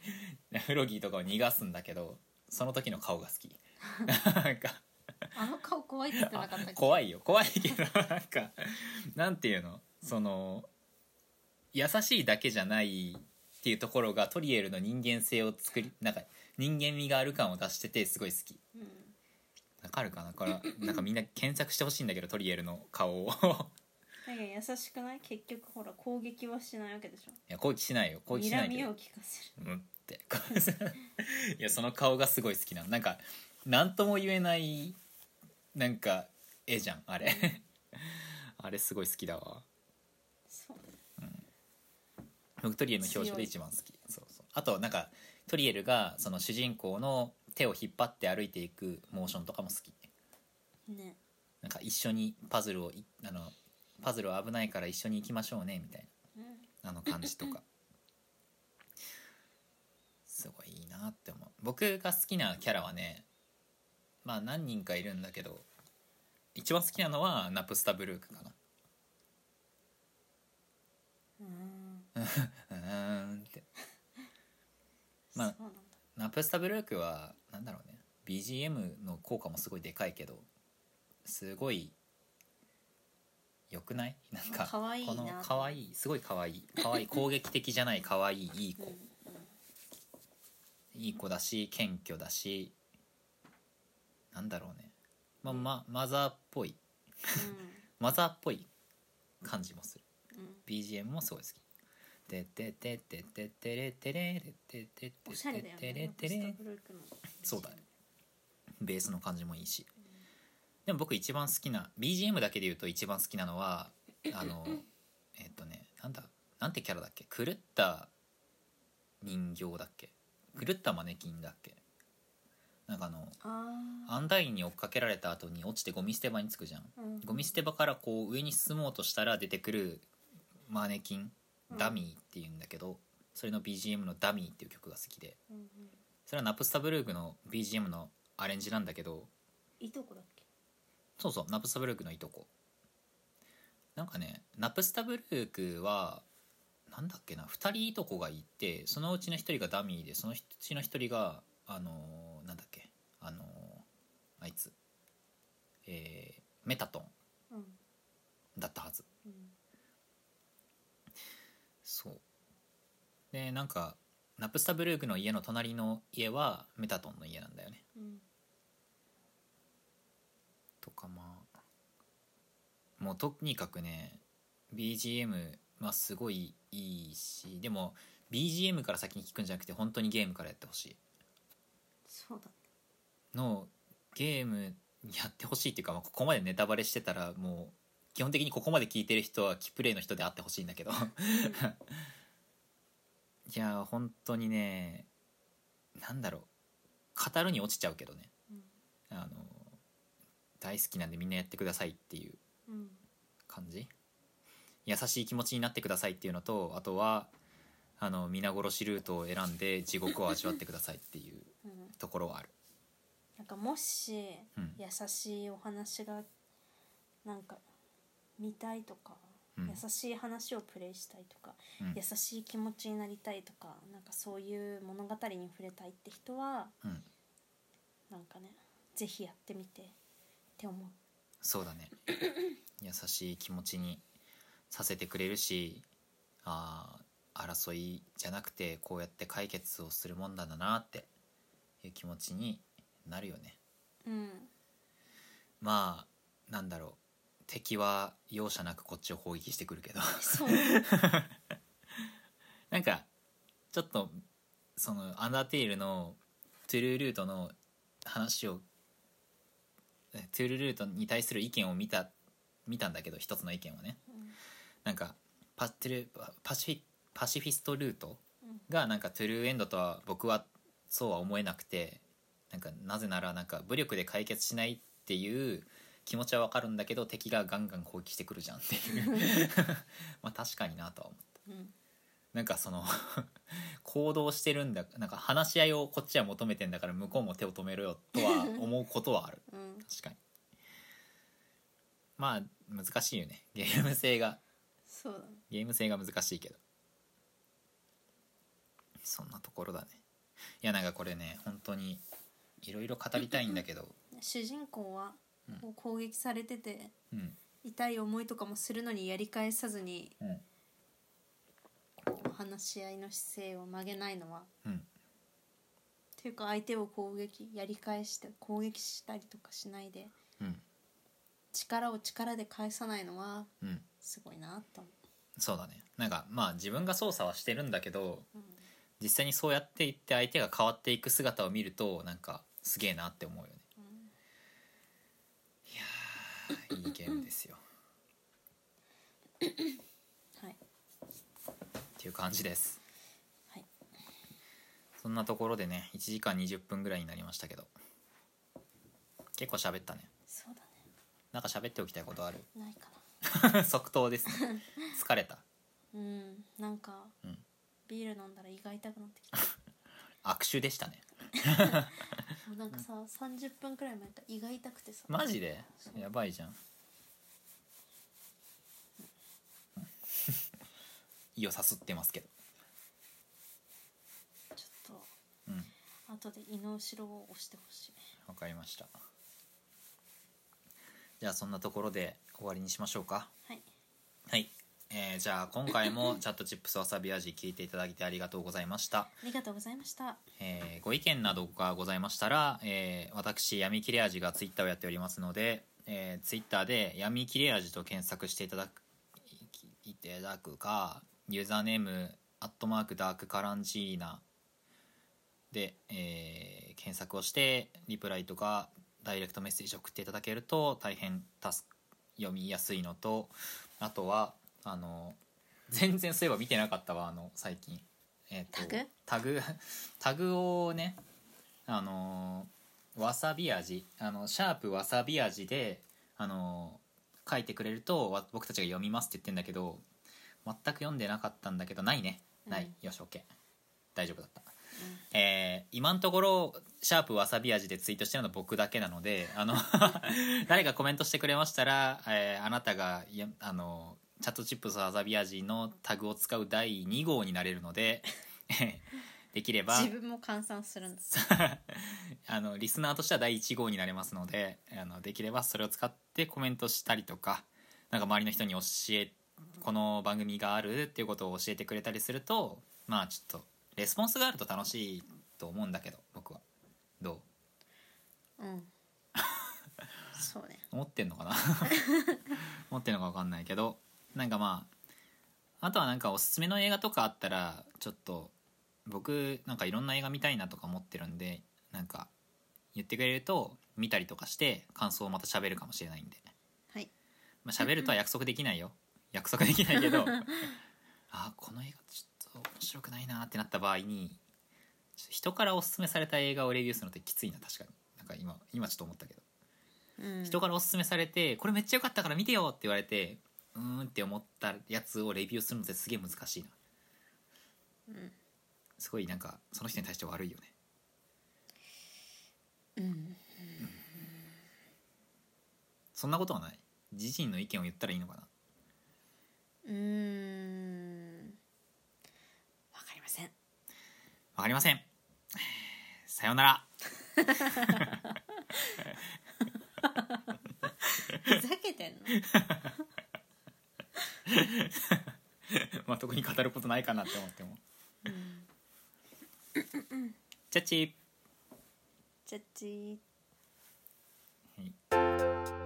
*laughs* フロギーとかを逃がすんだけどその時の顔が好き。*laughs* なんか。あの顔怖いって言ってなかったっけ？怖いよ。怖いけどなんか。なんていうの？その優しいだけじゃないっていうところがトリエルの人間性を作りなんか人間味がある感を出しててすごい好き。うんわかるかな？これなんかみんな検索してほしいんだけどトリエルの顔を。いだけど優しくない？結局ほら攻撃はしないわけでしょ。や攻撃しないよ。攻撃しないで。よ睨みを聞かせる。うんって。*laughs* いやその顔がすごい好きなの。なんか何とも言えないなんか絵じゃんあれ。*laughs* あれすごい好きだわ僕トリエルの表情で一番好き。そうそう。あとなんかトリエルがその主人公の手を引っ張って歩いていくモーションとかも好き。ね。なんか一緒にパズルをいあのパズルは危ないから一緒に行きましょうねみたいうん。なあの感じとか。*laughs* すごいいいなって思う。僕が好きなキャラはねまあ何人かいるんだけど一番好きなのはナプスタブルークかな。うんうーんってまあナプスタブルークはなんだろうね BGM の効果もすごいでかいけどすごいよくないなんか可愛いなこの可愛いすごい可愛い可愛いい攻撃的じゃない可愛いいい子、うんいい子だし謙虚だしなんだろうねまあまマザーっぽいマザーっぽい感じもするうん BGM もすごい好き「ててててててれてれれててておしゃれだよてねてれそうだねベースの感じもいいしでも僕一番好きな BGM だけで言うと一番好きなのはあのえっとねなんだなんてキャラだっけ狂った人形だっけ狂ったマネキンだっけなんかあのアンダインに追っかけられた後に落ちてゴミ捨て場に着くじゃん、うん、ゴミ捨て場からこう上に進もうとしたら出てくるマネキンダミーっていうんだけど、それの BGM の「ダミー」っていう曲が好きで。それはナプスタブルークの BGM のアレンジなんだけどいとこだっけ？そうそうナプスタブルークのいとこ。なんかねナプスタブルークはなんだっけな2人いとこがいてそのうちの1人がダミーでそのうちの1人があのーなんだっけあのーあいつ。えーメタトンうん。だったはず。うんそう。でなんかナプスタブルークの家の隣の家はメタトンの家なんだよね。うん。とかまあもうとにかくね BGM はすごいいいしでも BGM から先に聞くんじゃなくて本当にゲームからやってほしい。そうだ。のゲームやってほしいっていうか、まあ、ここまでネタバレしてたらもう基本的にここまで聞いてる人はキプレイの人であってほしいんだけど。*laughs* いや本当にねなんだろう。語るに落ちちゃうけどね。うん。あの大好きなんでみんなやってくださいっていううん。感じ。優しい気持ちになってくださいっていうのとあとはあの皆殺しルートを選んで地獄を味わってくださいっていう *laughs* うん。ところはある。なんかもしうん。優しいお話がなんか見たいとか、うん。優しい話をプレイしたいとか、うん。優しい気持ちになりたいとかなんかそういう物語に触れたいって人はうん。なんかねぜひやってみてって思う。そうだね。*laughs* 優しい気持ちにさせてくれるしあー争いじゃなくてこうやって解決をするもんだなっていう気持ちになるよね。うん。まあなんだろう敵は容赦なくこっちを攻撃してくるけど。そう。*laughs* なんかちょっとそのアンダーテイルのトゥルールートの話をえトゥルールートに対する意見を見た見たんだけど一つの意見はね。なんかパトゥルパパシフィパシフィストルートうん。がなんかトゥルーエンドとは僕はそうは思えなくてなんかなぜならなんか武力で解決しないっていう気持ちはわかるんだけど敵がガンガン攻撃してくるじゃんっていう。*laughs* まあ確かになとは思った。うん。なんかその *laughs* 行動してるんだなんか話し合いをこっちは求めてんだから向こうも手を止めろよとは思うことはある。うん。確かに。まあ難しいよね。ゲーム性が。そうだね。ゲーム性が難しいけど。そんなところだね。いやなんかこれね本当にいろいろ語りたいんだけど。*laughs* 主人公はうんこう攻撃されててうん。痛い思いとかもするのにやり返さずに話し合いの姿勢を曲げないのはうん。っていうか相手を攻撃やり返して攻撃したりとかしないでうん。力を力で返さないのはうん。すごいなと思そうだね。なんかまあ自分が操作はしてるんだけどう、実際にそうやっていって相手が変わっていく姿を見るとなんかすげえなって思うよねい。いゲームですよ。はい。っていう感じです。はい。そんなところでね1時間20分ぐらいになりましたけど。結構喋ったね。そうだね。なんか喋っておきたいことある？ないか *laughs* 即答ですね。*laughs* 疲れた。なうん。なんか、うん。ビール飲んだら胃が痛くなってきた *laughs* 握手でしたね。もうなんかさ30分くらい前から胃が痛くてさ。マジで？そうやばいじゃん。胃をさすってますけど。ちょっうん。と後で胃の後ろを押してほしいわかりました。じゃあそんなところで終わりにしましょうか。はい。はい、えーじゃあ今回も *laughs* チャットチップスわさび味聞いていただいてありがとうございました。ありがとうございました。えーご意見などがございましたら、えー私闇切れ味がツイッターをやっておりますので、えー、ツイッターで闇切れ味と検索していただくいいただくかユーザーネームアットマークダークカランジーナで、えー検索をしてリプライとかダイレクトメッセージを送っていただけると大変助読みやすいのとあとはあの全然そういえば見てなかったわあの最近、えーとタグ？タグ？*laughs* タグをねあのわさび味あのシャープわさび味であの書いてくれるとわ僕たちが読みますって言ってんだけど全く読んでなかったんだけどないね。ない、うんよし OK 大丈夫だった、えー今のところシャープわさび味でツイートしてるのは僕だけなのであの *laughs* 誰かコメントしてくれましたら、えーあなたがあのチャットチップスわさび味のタグを使う第2号になれるので *laughs* できれば自分も換算するんです。*laughs* あのリスナーとしては第1号になれますのであのできればそれを使ってコメントしたりとかなんか周りの人に教えこの番組があるっていうことを教えてくれたりするとまあちょっとレスポンスがあると楽しいと思うんだけど僕は。どう？うん。そうね。*laughs* 思ってんのかな？思ってんのか分かんないけどなんかまああとはなんかおすすめの映画とかあったらちょっと僕なんかいろんな映画見たいなとか思ってるんでなんか言ってくれると見たりとかして感想をまた喋るかもしれないんで、はい。まあ、喋るとは約束できないよ。約束できないけど *laughs* あこの映画ちょっと面白くないなってなった場合に人からおすすめされた映画をレビューするのってきついな確かに。なんか今今ちょっと思ったけど。うん。人からおすすめされてこれめっちゃ良かったから見てよって言われてうーんって思ったやつをレビューするのってすげえ難しいな。うん。すごいなんかその人に対して悪いよね。うん。そんなことはない。自身の意見を言ったらいいのかな。うーん。わかりません。わかりません。さようなら。ふざけてんの *laughs* まあ特に語ることないかなって思っても。チャッチー。チャッチー。はい。